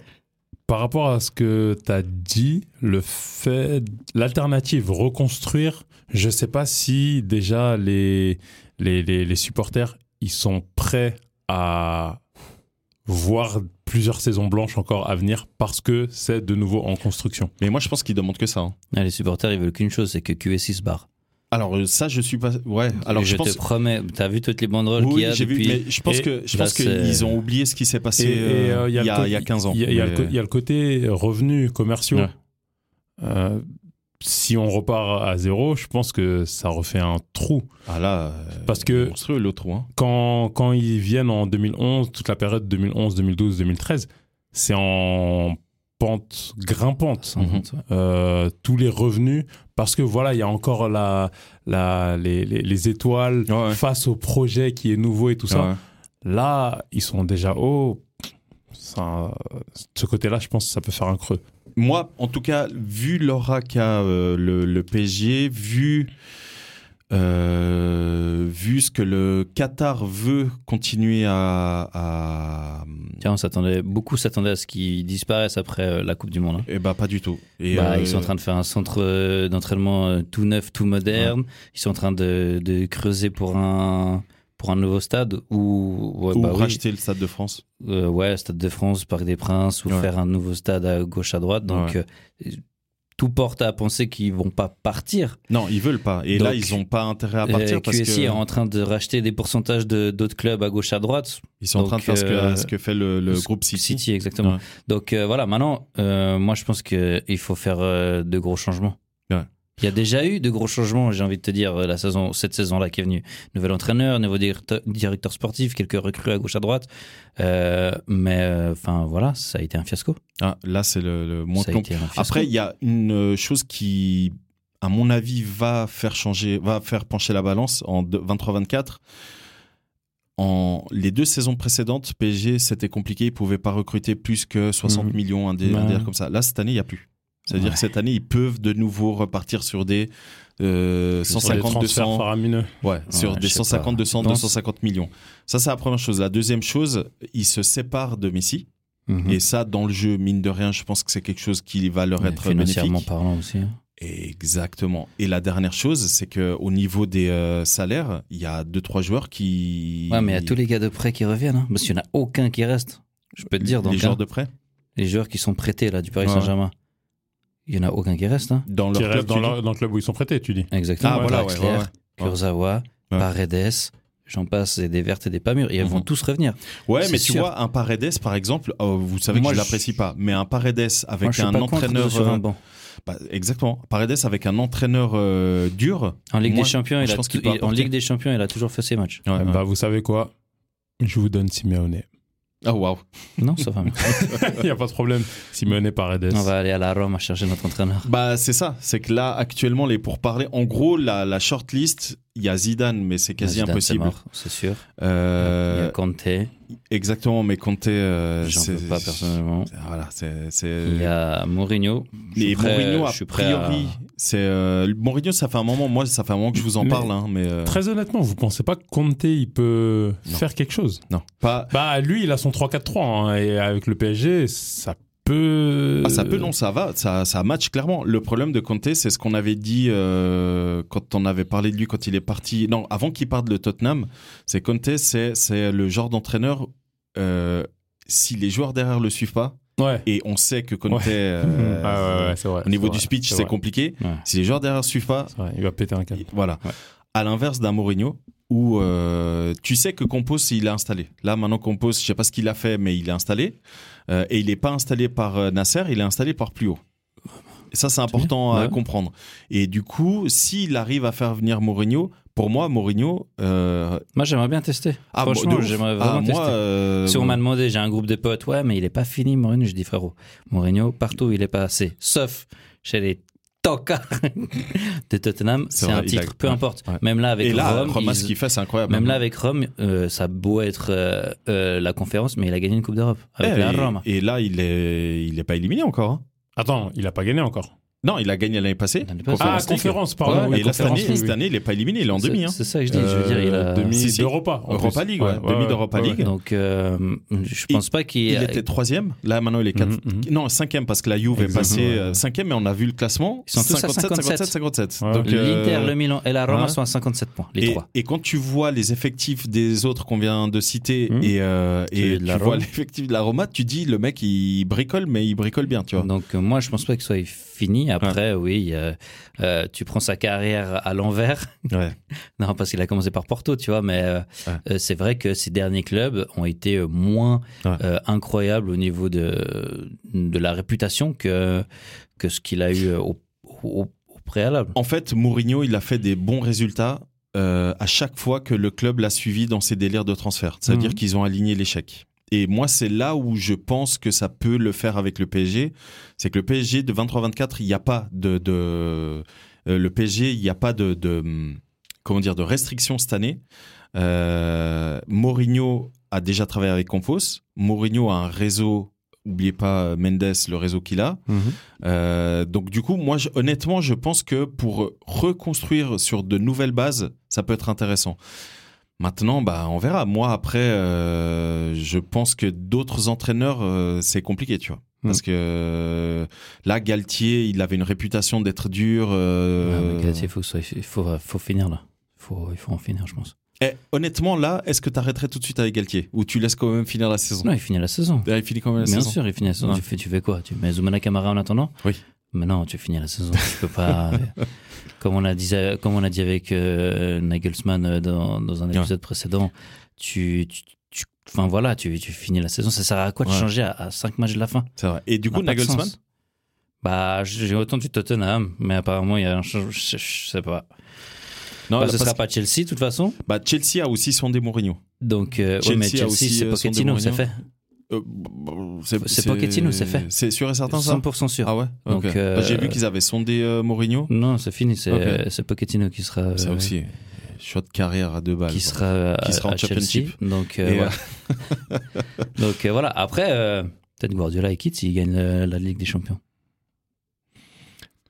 par rapport à ce que tu as dit, le fait, l'alternative reconstruire, je sais pas si déjà les, les, les, les supporters ils sont prêts à voir plusieurs saisons blanches encore à venir parce que c'est de nouveau en construction. Mais moi, je pense qu'ils demandent que ça. hein. Ah, les supporters, ils veulent qu'une chose, c'est que QSI se barre. Alors euh, ça, je suis pas. Ouais. Alors je, je pense. te promets, t'as vu toutes les banderoles qu'il Oui, y a j'ai vu. Mais je pense Et que je pense qu'ils ont oublié ce qui s'est passé Et- et, euh, il y, le a, il y a 15 ans. Il y a, il y a le, Mais- co- il y a le côté revenus commerciaux. Ouais. Euh, si on repart à zéro, je pense que ça refait un trou. Ah là. euh, Parce que- monstrueux l'autre. Hein. Quand, quand ils viennent en 2011, toute la période 2011, 2012, 2013, c'est en pente grimpante. Mhm. Euh, tous les revenus, parce que voilà, il y a encore la, la, les, les, les étoiles Ouais, ouais. face au projet qui est nouveau et tout ça. Là, ils sont déjà hauts. Ça, ce côté-là, je pense que ça peut faire un creux. Moi, en tout cas, vu l'aura qu'a euh, le, le PSG, vu euh, vu ce que le Qatar veut continuer à, à Tiens, on s'attendait, beaucoup s'attendaient à ce qu'ils disparaissent après euh, la Coupe du Monde. hein. eh ben pas du tout. Et, Bah, euh, Ils sont en train de faire un centre euh, d'entraînement euh, tout neuf, tout moderne. Ils sont en train de, de creuser pour un, pour un nouveau stade ou, ouais, ou bah oui, racheter le Stade de France. euh, ouais, Stade de France, Parc des Princes, ou Ouais. faire un nouveau stade à gauche, à droite. Donc, euh, tout porte à penser qu'ils vont pas partir. Non, ils veulent pas. Et Donc, là, ils ont pas intérêt à partir Euh, parce QSI que est en train de racheter des pourcentages de d'autres clubs à gauche, à droite. ils sont en train de faire ce, que, euh, ce que fait le, le groupe City. City, exactement. Ouais. Donc euh, voilà, maintenant, euh, moi je pense qu'il faut faire euh, de gros changements. Il y a déjà eu de gros changements, j'ai envie de te dire, la saison, cette saison-là qui est venue. Nouvel entraîneur, nouveau directeur, directeur sportif, quelques recrues à gauche à droite. Euh, mais euh, enfin voilà, ça a été un fiasco. Ah, là, c'est le, le moins fiasco. Après, il y a une chose qui, à mon avis, va faire changer, va faire pencher la balance en deux- 23-24. En les deux saisons précédentes, PSG, c'était compliqué. Ils pouvaient pas recruter plus que 60 Mhm. millions, un, dé- comme ça. Là, cette année, il y a plus. C'est-à-dire Ouais. que cette année, ils peuvent de nouveau repartir sur des euh, Sur les 150, transferts 200. faramineux. Ouais, sur des je sais 150, pas. 200, Dans- 250 millions. Ça, c'est la première chose. La deuxième chose, ils se séparent de Messi. Mhm. Et ça, dans le jeu, mine de rien, je pense que c'est quelque chose qui va leur être financièrement bénéfique. parlant aussi. hein. Exactement. Et la dernière chose, c'est que au niveau des euh, salaires, il y a deux trois joueurs qui. Ouais, mais il y a tous les gars de prêt qui reviennent. hein. Parce qu'il n'y en a aucun qui reste. Je peux te dire, donc, les joueurs de prêt? Les joueurs qui sont prêtés là, du Paris. Saint-Germain, il n'y en a aucun qui reste. hein. dans leur Qui club. dans, leur- le club où ils sont prêtés, tu dis. Exactement. Ah, voilà, ouais, ouais, ouais. Kurzawa, Ouais. Paredes, j'en passe, et des vertes et des pas mûres. Et ils vont Mhm. tous revenir. Ouais, mais tu vois, un Paredes, par exemple, euh, vous savez Moi, que je je- l'apprécie pas, mais un Paredes avec Moi, je suis un entraîneur. sur un euh, banc. bah, exactement. Paredes avec un entraîneur euh, dur. En Ligue moi, des Champions, il je a il- en. Ligue des Champions, il a toujours fait ses matchs. Ouais, ouais. Bah, vous savez quoi? Je vous donne Simeone. Ah, waouh. Non, ça va. (laughs) Il n'y a pas de problème. Simeone Paredes. On va aller à la Rome à chercher notre entraîneur. Bah, c'est ça. C'est que là, actuellement, les pourparlers, en gros, la, la shortlist, il y a Zidane, mais c'est quasi Zidane, impossible. C'est sûr. Euh, Il y a Conte, Exactement, mais Conte, euh, j'en veux pas personnellement. Voilà, c'est. c'est- Il y a Mourinho. Et prêt- Mourinho, a je suis prêt à- priori, c'est euh, Mourinho, ça fait un moment. Moi, ça fait un moment que je vous en Mais- parle, hein, mais euh, Très honnêtement, vous pensez pas que Conte, il peut Non. faire quelque chose? Non, pas. Bah, lui, il a son 3-4-3. hein, et avec le PSG, ça peut. Ah, ça peut, non, ça va, ça, ça match clairement. Le problème de Conte, c'est ce qu'on avait dit euh, quand on avait parlé de lui quand il est parti. Non, avant qu'il parte de Tottenham, c'est Conte, c'est c'est le genre d'entraîneur. euh, si les joueurs derrière le suivent pas, Ouais. et on sait que Conte, Ouais. euh, (laughs) Ah, ouais, vrai. au niveau du speech, c'est compliqué. Si les joueurs derrière suivent pas, Il va péter un câble. Voilà. À l'inverse d'un Mourinho, où euh, tu sais que Compos, il est installé. Là, maintenant, Compos, je sais pas ce qu'il a fait, mais il est installé. Euh, et il n'est pas installé par euh, Nasser, il est installé par plus haut. Et ça, c'est important à Ouais. comprendre. Et du coup, s'il arrive à faire venir Mourinho, pour moi, Mourinho. euh, Moi, j'aimerais bien tester. ah, Franchement, j'aimerais Ah, vraiment moi, tester. euh, Si on m'a demandé, j'ai un groupe de potes, ouais, mais il est pas fini, Mourinho. Je dis, frérot, Mourinho, partout il est passé, sauf chez les tocards de Tottenham, C'est un a- titre, peu importe. ouais. Même là, avec Et là, Rome, Roma, ils- ce qu'il fait, c'est incroyable. même là, avec Rome, euh, ça a beau être euh, euh, la conférence, mais il a gagné une Coupe d'Europe avec Eh, la et, Rome. et là, il est, il est pas éliminé encore. hein. Attends, il a pas gagné encore. Non, il a gagné l'année passée. Ah, conférence, pardon. Ouais, et là, cette année, oui, cette année, il est pas éliminé, il est en C'est- demi. hein. C'est ça que je dis. je veux dire, il a. Demi Si, si. d'Europa. en Europa. League, ouais, demi d'Europa League. Donc, euh, je pense pas qu'il. Il était troisième. Là, maintenant, il est quatre. Mhm. Non, cinquième parce que la Juve est passée ouais. euh, cinquième, mais on a vu le classement. Ils sont tous à 57. 57. Ouais. Donc, euh, L'Inter, le Milan et la Roma ouais. sont à 57 points, les et, trois. et quand tu vois les effectifs des autres qu'on vient de citer Mhm. et, euh, et tu la vois l'effectif de la Roma, tu dis le mec il bricole, mais il bricole bien, tu vois. Donc moi, je pense pas qu'il soit fini. Après, oui, euh, euh, tu prends sa carrière à l'envers. Ouais. (laughs) non, parce qu'il a commencé par Porto, tu vois. Mais euh, Ouais. c'est vrai que ces derniers clubs ont été moins incroyables au niveau de de la réputation que que ce qu'il a eu au, au, au préalable. En fait, Mourinho, il a fait des bons résultats euh, à chaque fois que le club l'a suivi dans ses délires de transfert. Veut Mhm. dire qu'ils ont aligné l'échec. Et moi, c'est là où je pense que ça peut le faire avec le PSG. C'est que le PSG de 23-24, il n'y a pas de, de euh, le PSG, il n'y a pas de, de hum, comment dire de restrictions cette année. Euh, Mourinho a déjà travaillé avec Compos. Mourinho a un réseau. Oubliez pas Mendes, le réseau qu'il a. Mhm. Euh, donc du coup, moi, je- honnêtement, je pense que pour reconstruire sur de nouvelles bases, ça peut être intéressant. Maintenant, bah, on verra. Moi, après, euh, je pense que d'autres entraîneurs, euh, c'est compliqué, tu vois. Mm. Parce que euh, là, Galtier, il avait une réputation d'être dur. Ouais, mais Galtier, il faut, il faut, faut finir là. Faut, il faut en finir, je pense. eh, honnêtement, là, est-ce que tu arrêterais tout de suite avec Galtier? Ou tu laisses quand même finir la saison? Non, il finit la saison. Ah, Il finit quand même la Bien saison. sûr, il finit la saison. Ouais. Tu, fais, tu fais quoi? Tu mets Zoumana Camara en attendant? Oui. Mais non, tu finis la saison. Tu peux pas. (laughs) comme, on a dit, comme on a dit avec euh, Nagelsmann euh, dans, dans un Ouais. épisode précédent, tu. tu, tu- Enfin voilà, tu, tu finis la saison. Ça sert à quoi de Ouais. changer à 5 matchs de la fin? C'est vrai. Et du coup, Nagelsmann? Bah, j'ai entendu Tottenham, mais apparemment, il y a un changement. Je, je sais pas. Non, Bah, ce sera pas Chelsea, de toute façon. bah, Chelsea a aussi sondé Mourinho. Donc, euh, ouais, Chelsea mais a Chelsea, c'est euh, Pochettino, c'est fait. Euh, C'est Pochettino, c'est fait. C'est sûr et certain ça? 100% sûr. Ah ouais? Donc, euh, Bah, J'ai vu qu'ils avaient sondé euh, Mourinho. Non, c'est fini. C'est Ok. c'est Pochettino qui sera. Ça euh, aussi. Shot carrière à deux balles. qui sera, euh, Qui sera en à Chelsea. championship. Donc, euh, voilà. (laughs) Donc euh, voilà. Après, euh, peut-être Guardiola et quitte s'il gagne euh, la Ligue des Champions.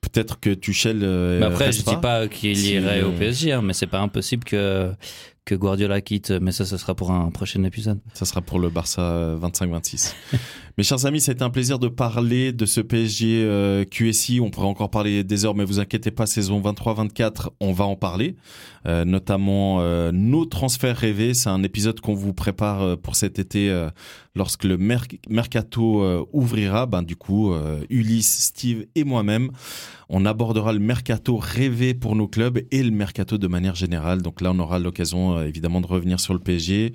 Peut-être que Tuchel. euh, mais après, je dis pas qu'il Si, irait euh, au PSG, hein, mais c'est pas impossible que que Guardiola quitte, mais ça, ce sera pour un prochain épisode. Ça sera pour le Barça euh, 25-26. (laughs) Mes chers amis, c'était un plaisir de parler de ce PSG euh, QSI. On pourrait encore parler des heures, mais vous inquiétez pas, saison 23-24, on va en parler. Euh, notamment euh, nos transferts rêvés. C'est un épisode qu'on vous prépare pour cet été lorsque le mer- mercato ouvrira. Ben, du coup, Ulysse, Steve et moi-même, on abordera le mercato rêvé pour nos clubs et le mercato de manière générale. Donc là, on aura l'occasion évidemment de revenir sur le PSG,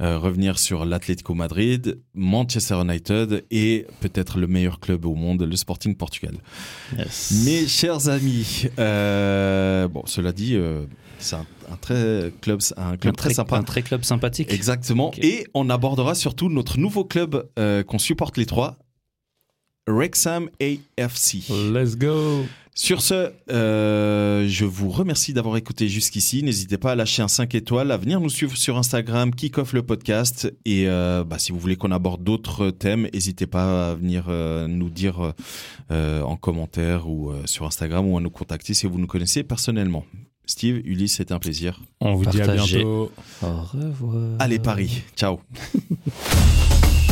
revenir sur l'Atlético Madrid, Manchester United et peut-être le meilleur club au monde, le Sporting Portugal. Mes chers amis, euh, bon, cela dit, euh, c'est un, un très club, un club Un très, très, sympa. un très club sympathique. Exactement. Et on abordera surtout notre nouveau club euh, qu'on supporte les trois, Wrexham AFC. Let's go. Sur ce, euh, je vous remercie d'avoir écouté jusqu'ici. N'hésitez pas à lâcher un 5 étoiles, à venir nous suivre sur Instagram, Kickoff le podcast. Et euh, bah, si vous voulez qu'on aborde d'autres thèmes, n'hésitez pas à venir euh, nous dire euh, en commentaire ou euh, sur Instagram ou à nous contacter si vous nous connaissez personnellement. Steve, Ulysse, c'était un plaisir. On vous dit à bientôt. Au revoir. Allez, Paris. Ciao. (laughs)